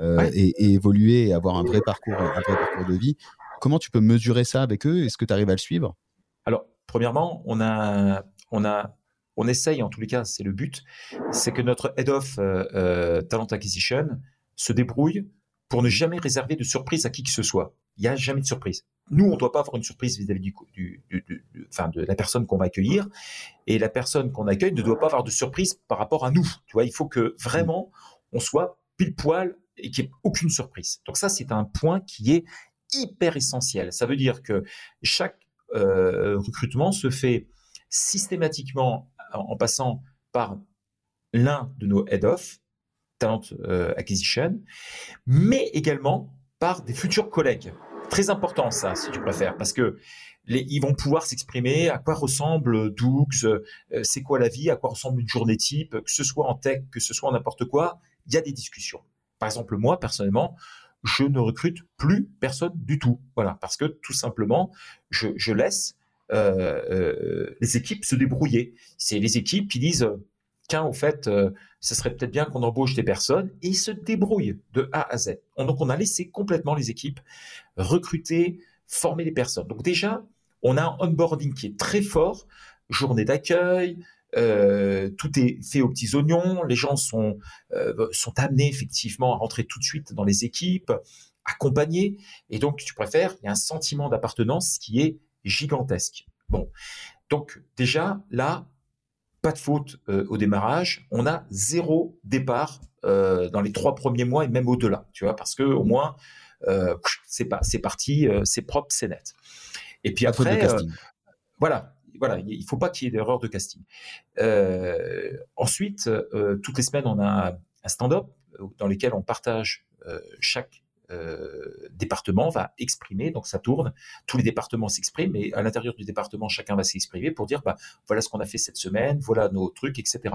euh, et, évoluer et avoir un vrai parcours, un vrai parcours de vie. Comment tu peux mesurer ça avec eux? Est-ce que tu arrives à le suivre? Alors, premièrement, on a, on a on essaye, en tous les cas, c'est le but, c'est que notre head of euh, euh, talent acquisition se débrouille pour ne jamais réserver de surprise à qui que ce soit. Il n'y a jamais de surprise. Nous, on ne doit pas avoir une surprise vis-à-vis de la personne qu'on va accueillir, et la personne qu'on accueille ne doit pas avoir de surprise par rapport à nous. Tu vois, il faut que vraiment on soit pile poil et qu'il n'y ait aucune surprise. Donc ça, c'est un point qui est hyper essentiel. Ça veut dire que chaque euh, recrutement se fait systématiquement en passant par l'un de nos head-off, talent euh, acquisition, mais également par des futurs collègues. Très important ça, si tu préfères, parce que les, ils vont pouvoir s'exprimer à quoi ressemble Doux, euh, c'est quoi la vie, à quoi ressemble une journée type, que ce soit en tech, que ce soit en n'importe quoi, il y a des discussions. Par exemple, moi, personnellement, je ne recrute plus personne du tout. Voilà, parce que tout simplement, je, laisse les équipes se débrouiller. C'est les équipes qui disent tiens, au fait, euh, ce serait peut-être bien qu'on embauche des personnes, et ils se débrouillent de A à Z. Donc, on a laissé complètement les équipes recruter, former les personnes. Donc, déjà, on a un onboarding qui est très fort, journée d'accueil, tout est fait aux petits oignons, les gens sont, sont amenés effectivement à rentrer tout de suite dans les équipes, accompagnés, et donc, tu préfères, il y a un sentiment d'appartenance qui est gigantesque. Bon, donc déjà là, pas de faute euh, au démarrage. On a zéro départ euh, dans les trois premiers mois et même au-delà, tu vois, parce que au moins euh, c'est pas, c'est parti, c'est propre, c'est net. Et puis après, voilà, voilà, il faut pas qu'il y ait d'erreur de casting. ensuite, toutes les semaines, on a un stand-up dans lequel on partage chaque département va exprimer, donc ça tourne, tous les départements s'expriment, et à l'intérieur du département, chacun va s'exprimer pour dire, bah, voilà ce qu'on a fait cette semaine, voilà nos trucs, etc.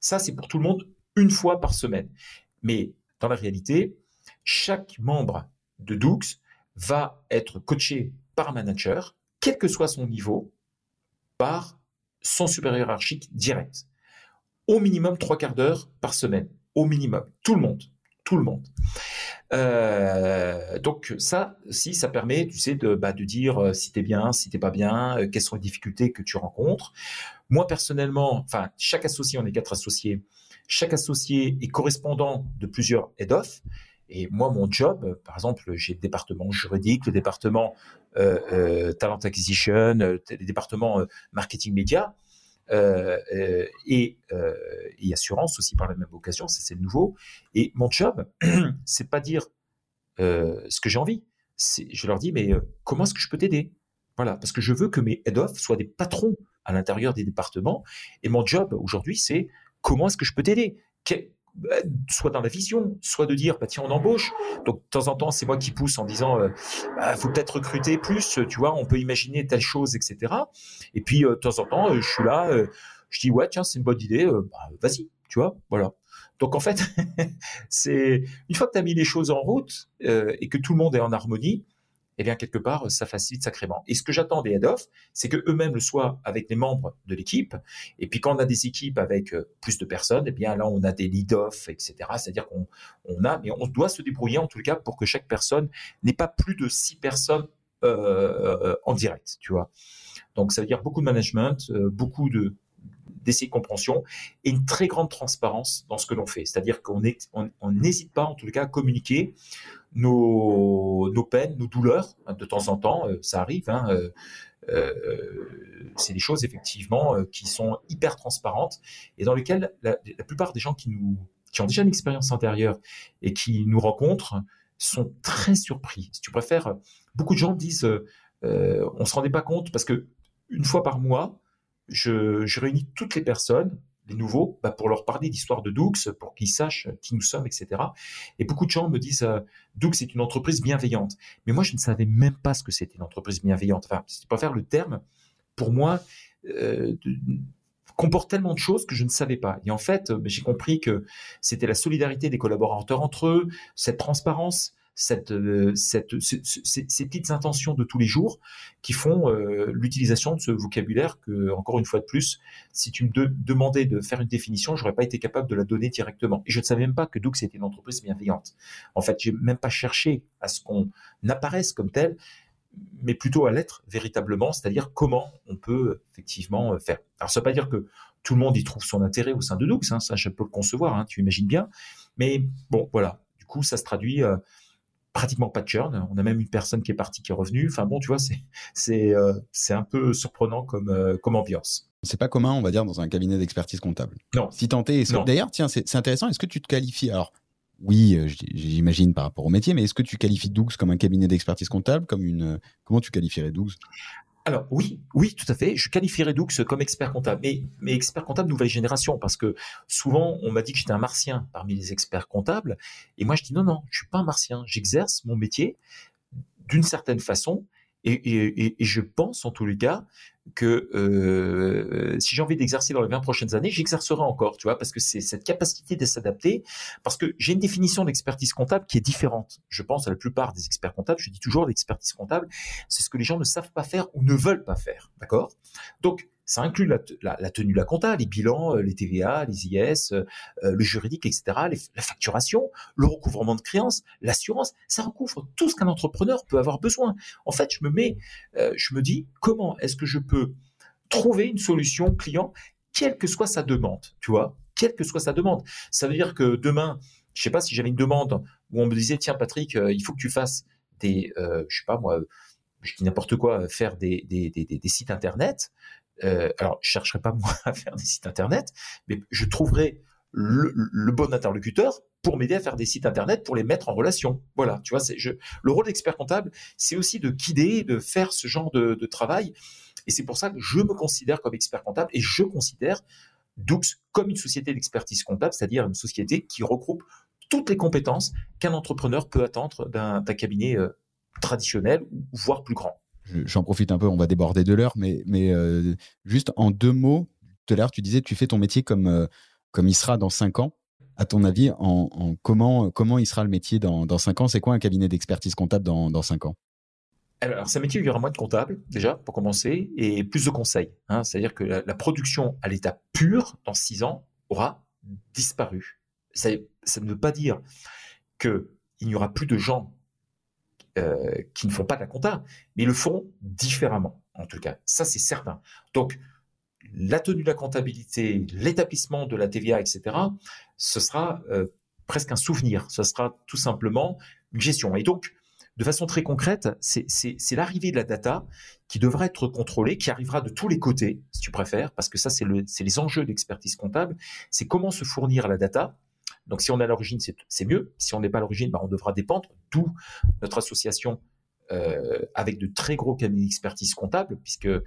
Ça, c'est pour tout le monde une fois par semaine. Mais dans la réalité, chaque membre de Doux va être coaché par un manager, quel que soit son niveau, par son supérieur hiérarchique direct. Au minimum trois quarts d'heure par semaine. Au minimum. Tout le monde. Tout le monde. Euh, donc ça, si ça permet, tu sais, de, bah, de dire euh, si t'es bien, si t'es pas bien, euh, quelles sont les difficultés que tu rencontres. Moi personnellement, enfin chaque associé, on est quatre associés, chaque associé est correspondant de plusieurs head-off. Et moi, mon job, par exemple, j'ai le département juridique, le département talent acquisition, le département marketing média. Euh, euh, et, euh, et, assurance aussi par la même occasion, c'est nouveau. Et mon job, c'est pas dire ce que j'ai envie. Je leur dis, mais comment est-ce que je peux t'aider? Voilà, parce que je veux que mes head-off soient des patrons à l'intérieur des départements. Et mon job aujourd'hui, c'est comment est-ce que je peux t'aider? Soit dans la vision, soit de dire bah tiens on embauche. Donc de temps en temps c'est moi qui pousse en disant euh, bah, faut peut-être recruter plus, tu vois, on peut imaginer telle chose, etc. Et puis euh, de temps en temps euh, je suis là, je dis ouais tiens c'est une bonne idée, bah, vas-y, tu vois, voilà. Donc en fait c'est une fois que tu as mis les choses en route et que tout le monde est en harmonie, eh bien quelque part ça facilite sacrément. Et ce que j'attends des head-off, c'est que eux-mêmes le soient avec les membres de l'équipe. Et puis quand on a des équipes avec euh, plus de personnes, eh bien là on a des lead-off, etc. C'est-à-dire qu'on on a, mais on doit se débrouiller en tout cas pour que chaque personne n'ait pas plus de six personnes euh, euh, en direct, tu vois. Donc ça veut dire beaucoup de management, beaucoup de de compréhension et une très grande transparence dans ce que l'on fait. C'est-à-dire qu'on n'hésite pas, en tout cas, à communiquer nos, peines, nos douleurs. De temps en temps, ça arrive. Hein, c'est des choses effectivement qui sont hyper transparentes et dans lesquelles la, plupart des gens qui nous qui ont déjà une expérience antérieure et qui nous rencontrent sont très surpris. Si tu préfères, beaucoup de gens disent, euh, euh on se rendait pas compte parce que une fois par mois, je réunis toutes les personnes, les nouveaux, bah, pour leur parler d'histoire de Doux, pour qu'ils sachent qui nous sommes, etc. Et beaucoup de gens me disent, euh, Doux est une entreprise bienveillante. Mais moi, je ne savais même pas ce que c'était une entreprise bienveillante. Enfin, si tu préfères le terme, pour moi, euh, comporte tellement de choses que je ne savais pas. Et en fait, euh, j'ai compris que c'était la solidarité des collaborateurs entre eux, cette transparence, cette, euh, cette, ces, petites intentions de tous les jours qui font euh, l'utilisation de ce vocabulaire que, encore une fois de plus, si tu me demandais de faire une définition, j'aurais pas été capable de la donner directement. Et je ne savais même pas que Doux était une entreprise bienveillante. En fait, j'ai même pas cherché à ce qu'on apparaisse comme tel mais plutôt à l'être véritablement, c'est-à-dire comment on peut effectivement euh, faire. Alors ça ne veut pas dire que tout le monde y trouve son intérêt au sein de Doux, hein, ça je peux le concevoir, hein, tu imagines bien, mais bon voilà, du coup ça se traduit pratiquement pas de churn, on a même une personne qui est partie qui est revenue, enfin bon tu vois c'est c'est euh, c'est un peu surprenant comme comme ambiance. C'est pas commun, on va dire, dans un cabinet d'expertise comptable. Non. Si tenté, d'ailleurs, tiens, c'est intéressant. Est-ce que tu te qualifies? Alors, oui, euh, j'imagine par rapport au métier, mais est-ce que tu qualifies Dougs comme un cabinet d'expertise comptable, comme une comment tu qualifierais Dougs? Alors oui, oui, tout à fait. Je qualifierais Doux comme expert comptable, mais, mais expert comptable nouvelle génération, parce que souvent on m'a dit que j'étais un martien parmi les experts comptables, et moi je dis non, non, je suis pas un martien. J'exerce mon métier d'une certaine façon, et, je pense en tous les cas que euh, si j'ai envie d'exercer dans les 20 prochaines années, j'exercerai encore, tu vois, parce que c'est cette capacité de s'adapter, parce que j'ai une définition d'expertise comptable qui est différente. Je pense à la plupart des experts comptables, je dis toujours l'expertise comptable, c'est ce que les gens ne savent pas faire ou ne veulent pas faire, d'accord? Donc, ça inclut la, tenue de la compta, les bilans, euh, les TVA, les IS, euh, le juridique, etc., la facturation, le recouvrement de créances, l'assurance. Ça recouvre tout ce qu'un entrepreneur peut avoir besoin. En fait, je me mets, euh, je me dis, comment est-ce que je peux trouver une solution client, quelle que soit sa demande, tu vois, quelle que soit sa demande. Ça veut dire que demain, je sais pas si j'avais une demande où on me disait, tiens Patrick, il faut que tu fasses des, je sais pas moi, je dis n'importe quoi, faire des sites internet. Euh, alors, je chercherai pas moi à faire des sites internet, mais je trouverai le, bon interlocuteur pour m'aider à faire des sites internet, pour les mettre en relation. Voilà, tu vois, le rôle d'expert comptable, c'est aussi de guider, de faire ce genre de, travail. Et c'est pour ça que je me considère comme expert comptable et je considère Doux comme une société d'expertise comptable, c'est-à-dire une société qui regroupe toutes les compétences qu'un entrepreneur peut attendre d'un cabinet euh, traditionnel, voire plus grand j'en profite un peu, on va déborder de l'heure, mais, mais euh, juste en deux mots, tout à l'heure, tu disais, tu fais ton métier comme, euh, comme il sera dans cinq ans. À ton avis, en, comment, comment il sera le métier dans, dans cinq ans? C'est quoi un cabinet d'expertise comptable dans, dans cinq ans? Alors, c'est un métier où il y aura moins de comptables, déjà, pour commencer, et plus de conseils. Hein. C'est-à-dire que la, production à l'état pur, dans six ans, aura disparu. Ça, ça ne veut pas dire qu'il n'y aura plus de gens euh, qui ne font pas de la compta, mais le font différemment, en tout cas. Ça, c'est certain. Donc, la tenue de la comptabilité, l'établissement de la TVA, etc., ce sera euh, presque un souvenir. Ce sera tout simplement une gestion. Et donc, de façon très concrète, c'est l'arrivée de la data qui devra être contrôlée, qui arrivera de tous les côtés, si tu préfères, parce que ça, c'est le, les enjeux d'expertise comptable. C'est comment se fournir la data, donc si on est à l'origine, c'est mieux. Si on n'est pas à l'origine, bah, on devra dépendre. D'où notre association euh, avec de très gros cabinets d'expertise comptable, puisque euh,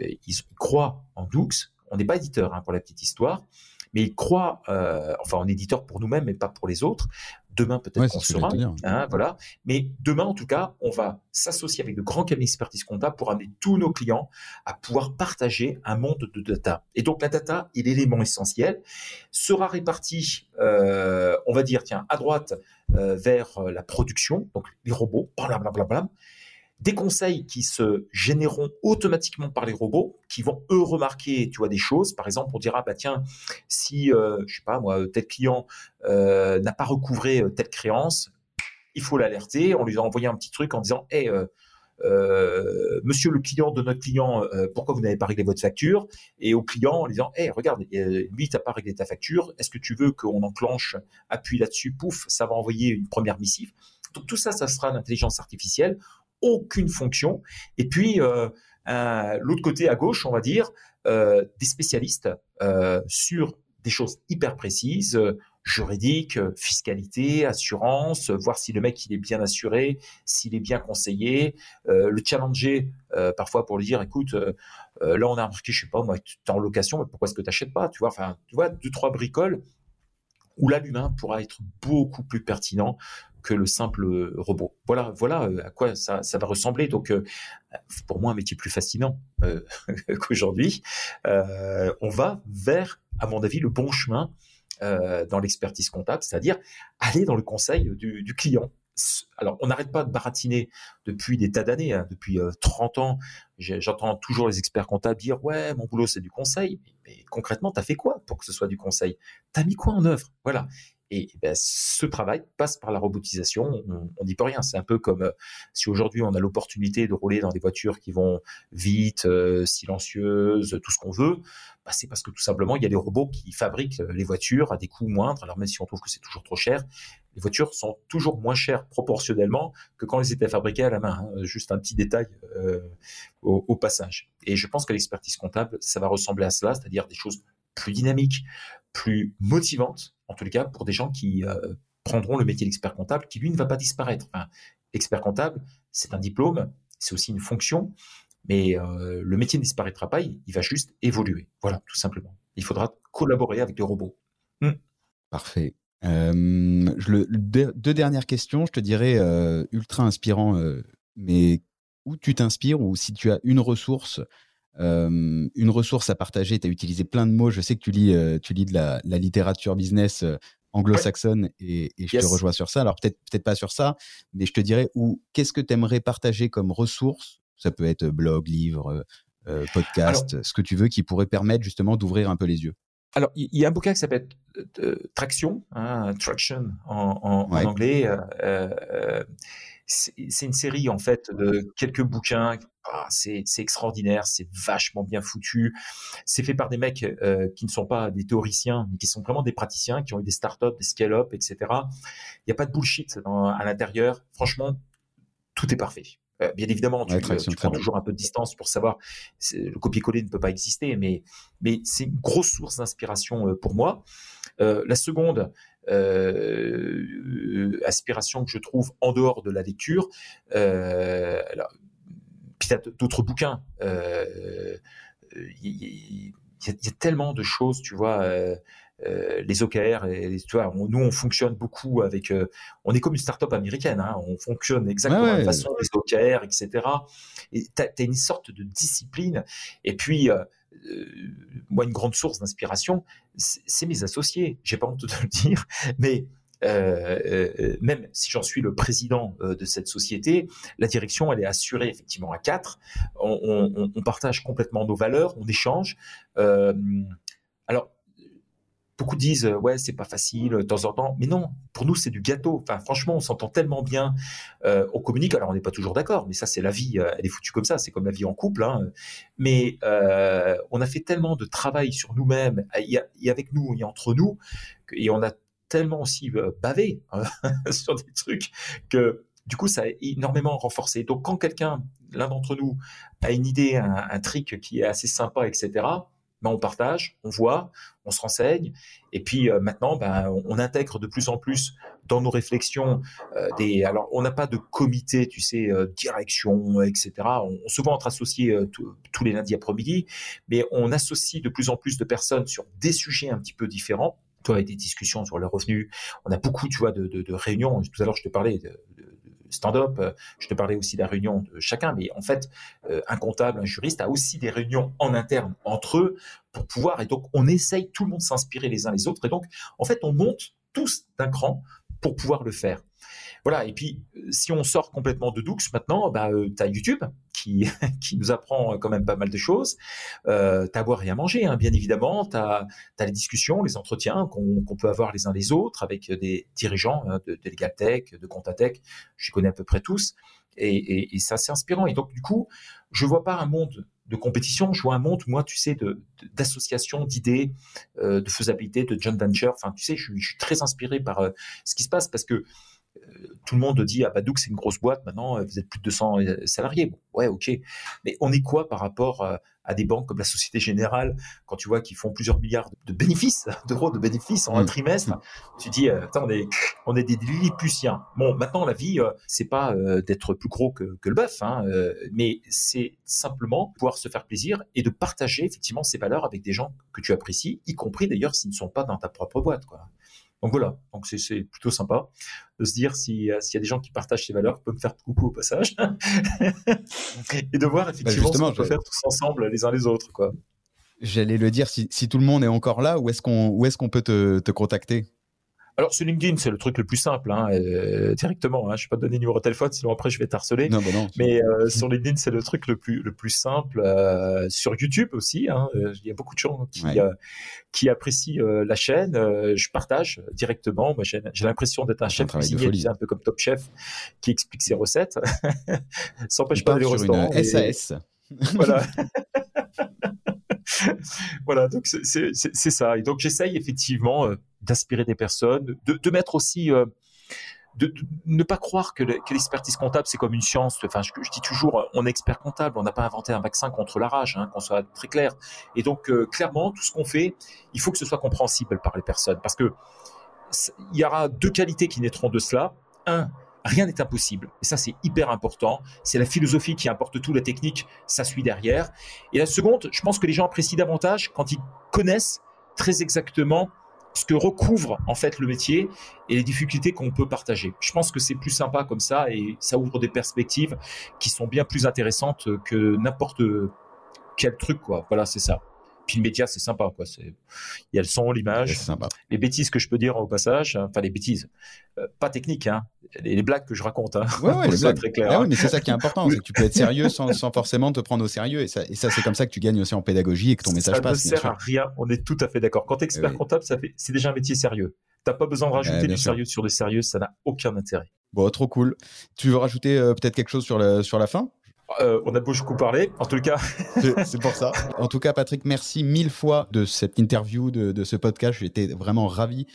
ils croient en Doux. On n'est pas éditeur hein, pour la petite histoire, mais ils croient, euh, enfin en éditeur pour nous-mêmes, mais pas pour les autres. Demain, peut-être qu'on sera. Hein, voilà. Mais demain, en tout cas, on va s'associer avec de grands cabinets d'expertise comptable pour amener tous nos clients à pouvoir partager un monde de data. Et donc, la data est l'élément essentiel. Sera réparti, euh, on va dire, tiens, à droite, euh, vers la production, donc les robots, blablabla, des conseils qui se généreront automatiquement par les robots, qui vont eux remarquer, tu vois, des choses. Par exemple, on dira, bah tiens, si, euh, je sais pas moi, tel client euh, n'a pas recouvré euh, telle créance, il faut l'alerter. On lui a envoyé un petit truc en disant, hé, Monsieur le client de notre client, pourquoi vous n'avez pas réglé votre facture? Et au client en disant, hé, regarde, lui, t'as pas réglé ta facture. Est-ce que tu veux qu'on enclenche, appuie là-dessus, pouf, ça va envoyer une première missive? Donc tout ça, ça sera l'intelligence artificielle. Aucune fonction. Et puis l'autre côté à gauche, on va dire, des spécialistes sur des choses hyper précises, juridiques, fiscalité, assurance, voir si le mec il est bien assuré, s'il est bien conseillé, euh, le challenger euh, parfois pour lui dire écoute euh, là on a remarqué je sais pas moi es en location mais pourquoi est-ce que tu n'achètes pas tu vois enfin tu vois deux trois bricoles où là l'humain pourra être beaucoup plus pertinent que le simple robot. Voilà, voilà à quoi ça, va ressembler. Donc, pour moi, un métier plus fascinant qu'aujourd'hui. on va vers à mon avis, le bon chemin euh, dans l'expertise comptable, c'est-à-dire aller dans le conseil du, client. Alors, on n'arrête pas de baratiner depuis des tas d'années, hein, depuis 30 euh, ans. J'entends toujours les experts comptables dire Ouais, mon boulot, c'est du conseil. Mais, concrètement, tu as fait quoi pour que ce soit du conseil? Tu as mis quoi en œuvre? Voilà. Et, ben, ce travail passe par la robotisation. On n'y peut rien. C'est un peu comme euh, si aujourd'hui on a l'opportunité de rouler dans des voitures qui vont vite, euh, silencieuses, tout ce qu'on veut. Bah, c'est parce que tout simplement il y a des robots qui fabriquent euh, les voitures à des coûts moindres. Alors même si on trouve que c'est toujours trop cher, les voitures sont toujours moins chères proportionnellement que quand elles étaient fabriquées à la main. Hein. Juste un petit détail au, au passage. Et je pense que l'expertise comptable, ça va ressembler à cela, c'est-à-dire des choses plus dynamiques, plus motivante, en tous les cas, pour des gens qui euh, prendront le métier d'expert comptable, qui lui ne va pas disparaître. Enfin, expert comptable, c'est un diplôme, c'est aussi une fonction, mais euh, le métier ne disparaîtra pas, il, va juste évoluer. Voilà, tout simplement. Il faudra collaborer avec les robots. Hmm. Parfait. Euh, deux, dernières questions, je te dirais ultra inspirant, mais où tu t'inspires ou si tu as une ressource euh, une ressource à partager. Tu as utilisé plein de mots. Je sais que tu lis, euh, tu lis de la, littérature business euh, anglo-saxonne et, je te rejoins sur ça. Alors peut-être peut-être pas sur ça, mais je te dirais où qu'est-ce que tu aimerais partager comme ressource? Ça peut être blog, livre, podcast, ce que tu veux, qui pourrait permettre justement d'ouvrir un peu les yeux. Alors, il y, a un bouquin qui s'appelle Traction, hein, Traction en, anglais. C'est une série en fait de quelques bouquins ah, c'est extraordinaire, c'est vachement bien foutu. C'est fait par des mecs euh, qui ne sont pas des théoriciens, mais qui sont vraiment des praticiens, qui ont eu des startups, des scale-up, etc. Il n'y a pas de bullshit à l'intérieur. Franchement, tout est parfait. Euh, bien évidemment, tu, prends toujours un peu de distance pour savoir. Le copier-coller ne peut pas exister, mais, mais c'est une grosse source d'inspiration euh, pour moi. la seconde, aspiration que je trouve en dehors de la lecture, alors, puis d'autres bouquins. Euh, il y, a tellement de choses, tu vois. Euh, euh, les OKR, et, tu vois, nous on fonctionne beaucoup avec, on est comme une start-up américaine, hein, on fonctionne exactement de la façon des OKR, etc. Et tu as, une sorte de discipline. Et puis, moi, une grande source d'inspiration, c'est mes associés. J'ai pas honte de le dire, mais euh, euh, même si j'en suis le président euh, de cette société, la direction, elle est assurée effectivement à quatre. On, partage complètement nos valeurs, on échange. alors, beaucoup disent ouais c'est pas facile de temps en temps mais non pour nous c'est du gâteau enfin franchement on s'entend tellement bien on communique alors on n'est pas toujours d'accord mais ça c'est la vie elle est foutue comme ça c'est comme la vie en couple hein. mais on a fait tellement de travail sur nous-mêmes et avec nous et entre nous et on a tellement aussi euh, bavé hein, sur des trucs que du coup, ça a énormément renforcé. Donc, quand quelqu'un, l'un d'entre nous, a une idée, un, trick qui est assez sympa, etc., ben, on partage, on voit, on se renseigne, et puis euh, maintenant, ben, on, intègre de plus en plus dans nos réflexions euh, des. Alors, on n'a pas de comité, tu sais, direction, etc. On, on, se voit entre associés tous les lundis après-midi, mais on associe de plus en plus de personnes sur des sujets un petit peu différents toi, avec des discussions sur le revenu. On a beaucoup, tu vois, de, de, de réunions. Tout à l'heure, je te parlais de, stand-up, euh, je te parlais aussi de la réunion de chacun, mais en fait, euh, un comptable, un juriste a aussi des réunions en interne entre eux pour pouvoir, et donc on essaye, tout le monde s'inspirer les uns les autres, et donc en fait, on monte tous d'un cran pour pouvoir le faire. Voilà. Et puis, si on sort complètement de Doux maintenant, bah, tu as YouTube qui, qui nous apprend quand même pas mal de choses. Euh, tu as à boire et à manger, hein, bien évidemment. Tu as, les discussions, les entretiens qu'on peut avoir les uns les autres avec des dirigeants hein, de, de Legaltech, de Contatech. Je connais à peu près tous. Et, et, c'est inspirant. Et donc, du coup, je vois pas un monde de compétition, je vois un monde, moi, tu sais, d'association, d'idées, euh, de faisabilité, de joint venture. Enfin, tu sais, je, suis très inspiré par euh, ce qui se passe parce que tout le monde dit ah bah c'est une grosse boîte maintenant vous êtes plus de 200 euh, salariés bon, ouais ok. Mais on est quoi par rapport euh, à des banques comme la Société Générale quand tu vois qu'ils font plusieurs milliards de bénéfices d'euros de bénéfices en un mmh. trimestre tu dis euh, attends on est on est des Lilliputiens. Bon maintenant la vie c'est pas d'être plus gros que, que le bœuf hein, mais c'est simplement pouvoir se faire plaisir et de partager effectivement ces valeurs avec des gens que tu apprécies y compris d'ailleurs s'ils ne sont pas dans ta propre boîte quoi donc voilà, donc c'est plutôt sympa de se dire s'il y a des gens qui partagent ces valeurs, peuvent me faire coucou au passage et de voir bah, effectivement ce qu'on peut faire tous ensemble les uns les autres quoi. J'allais le dire, si, tout le monde est encore là, où est-ce qu'on est qu'on peut te contacter? Alors sur LinkedIn, c'est le truc le plus simple, hein, euh, directement. Hein, je ne vais pas te donner le numéro de téléphone, sinon après je vais t'harceler. Non, bah non, Mais euh, sur LinkedIn, c'est le truc le plus le plus simple. Euh, sur YouTube aussi, hein, il y a beaucoup de gens qui qui apprécient la chaîne. je partage directement. Moi, j'ai l'impression d'être un chef cuisinier, un peu comme Top Chef, qui explique ses recettes. N'empêche pas restaurant. Une SAS. Voilà. voilà, donc c'est ça. Et donc j'essaye effectivement euh, d'inspirer des personnes, de, mettre aussi, euh, de, ne pas croire que l'expertise comptable c'est comme une science. Enfin, je, dis toujours, on est expert comptable, on n'a pas inventé un vaccin contre la rage, hein, qu'on soit très clair. Et donc euh, clairement, tout ce qu'on fait, il faut que ce soit compréhensible par les personnes, parce que il y aura deux qualités qui naîtront de cela. Un, rien n'est impossible. Et ça, c'est hyper important. C'est la philosophie qui importe tout, la technique, ça suit derrière. Et la seconde, je pense que les gens apprécient davantage quand ils connaissent très exactement ce que recouvre en fait le métier et les difficultés qu'on peut partager. Je pense que c'est plus sympa comme ça et ça ouvre des perspectives qui sont bien plus intéressantes que n'importe quel truc quoi. Voilà, c'est ça. Puis le média, c'est sympa, quoi. C'est, il y a le son, l'image. Les bêtises que je peux dire au passage, hein, enfin les bêtises, euh, pas techniques, hein. Les, blagues que je raconte, hein. Ouais, ouais, c'est très clair. Ah mais c'est ça qui est important, c'est que tu peux être sérieux sans, sans, forcément te prendre au sérieux. Et ça, et ça c'est comme ça que tu gagnes aussi en pédagogie et que ton message passe. Ça ne sert à rien. On est tout à fait d'accord. Quand tu es expert comptable, ça fait, c'est déjà un métier sérieux. T'as pas besoin de rajouter du sérieux sur le sérieux, ça n'a aucun intérêt. Bon, trop cool. Tu veux rajouter euh, peut-être quelque chose sur, sur la fin? Euh, on a beaucoup parlé, en tout cas. c'est pour ça. En tout cas, Patrick, merci mille fois de cette interview, de, ce podcast. J'étais vraiment ravi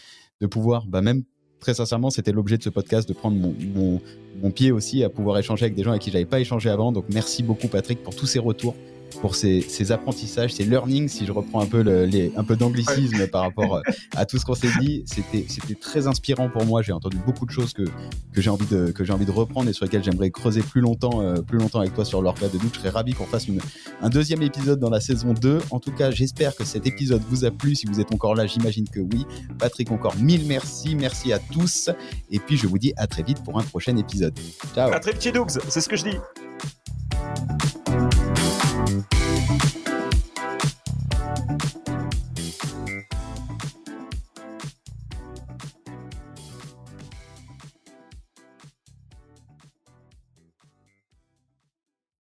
de pouvoir, bah même très sincèrement, c'était l'objet de ce podcast, de prendre mon, mon, pied aussi à pouvoir échanger avec des gens avec qui j'avais pas échangé avant. Donc merci beaucoup, Patrick, pour tous ces retours pour ces, apprentissages, ces learnings, si je reprends un peu, les, un peu d'anglicisme par rapport euh, à tout ce qu'on s'est dit. C'était, c'était très inspirant pour moi. J'ai entendu beaucoup de choses que, que j'ai envie de, que j'ai envie de reprendre et sur lesquelles j'aimerais creuser plus longtemps, euh, plus longtemps avec toi sur l'orga de doute. Je serais ravi qu'on fasse une, un deuxième épisode dans la saison 2. En tout cas, j'espère que cet épisode vous a plu. Si vous êtes encore là, j'imagine que oui. Patrick, encore mille merci. Merci à tous. Et puis, je vous dis à très vite pour un prochain épisode. Ciao. À très vite, c'est ce que je dis. Thank you.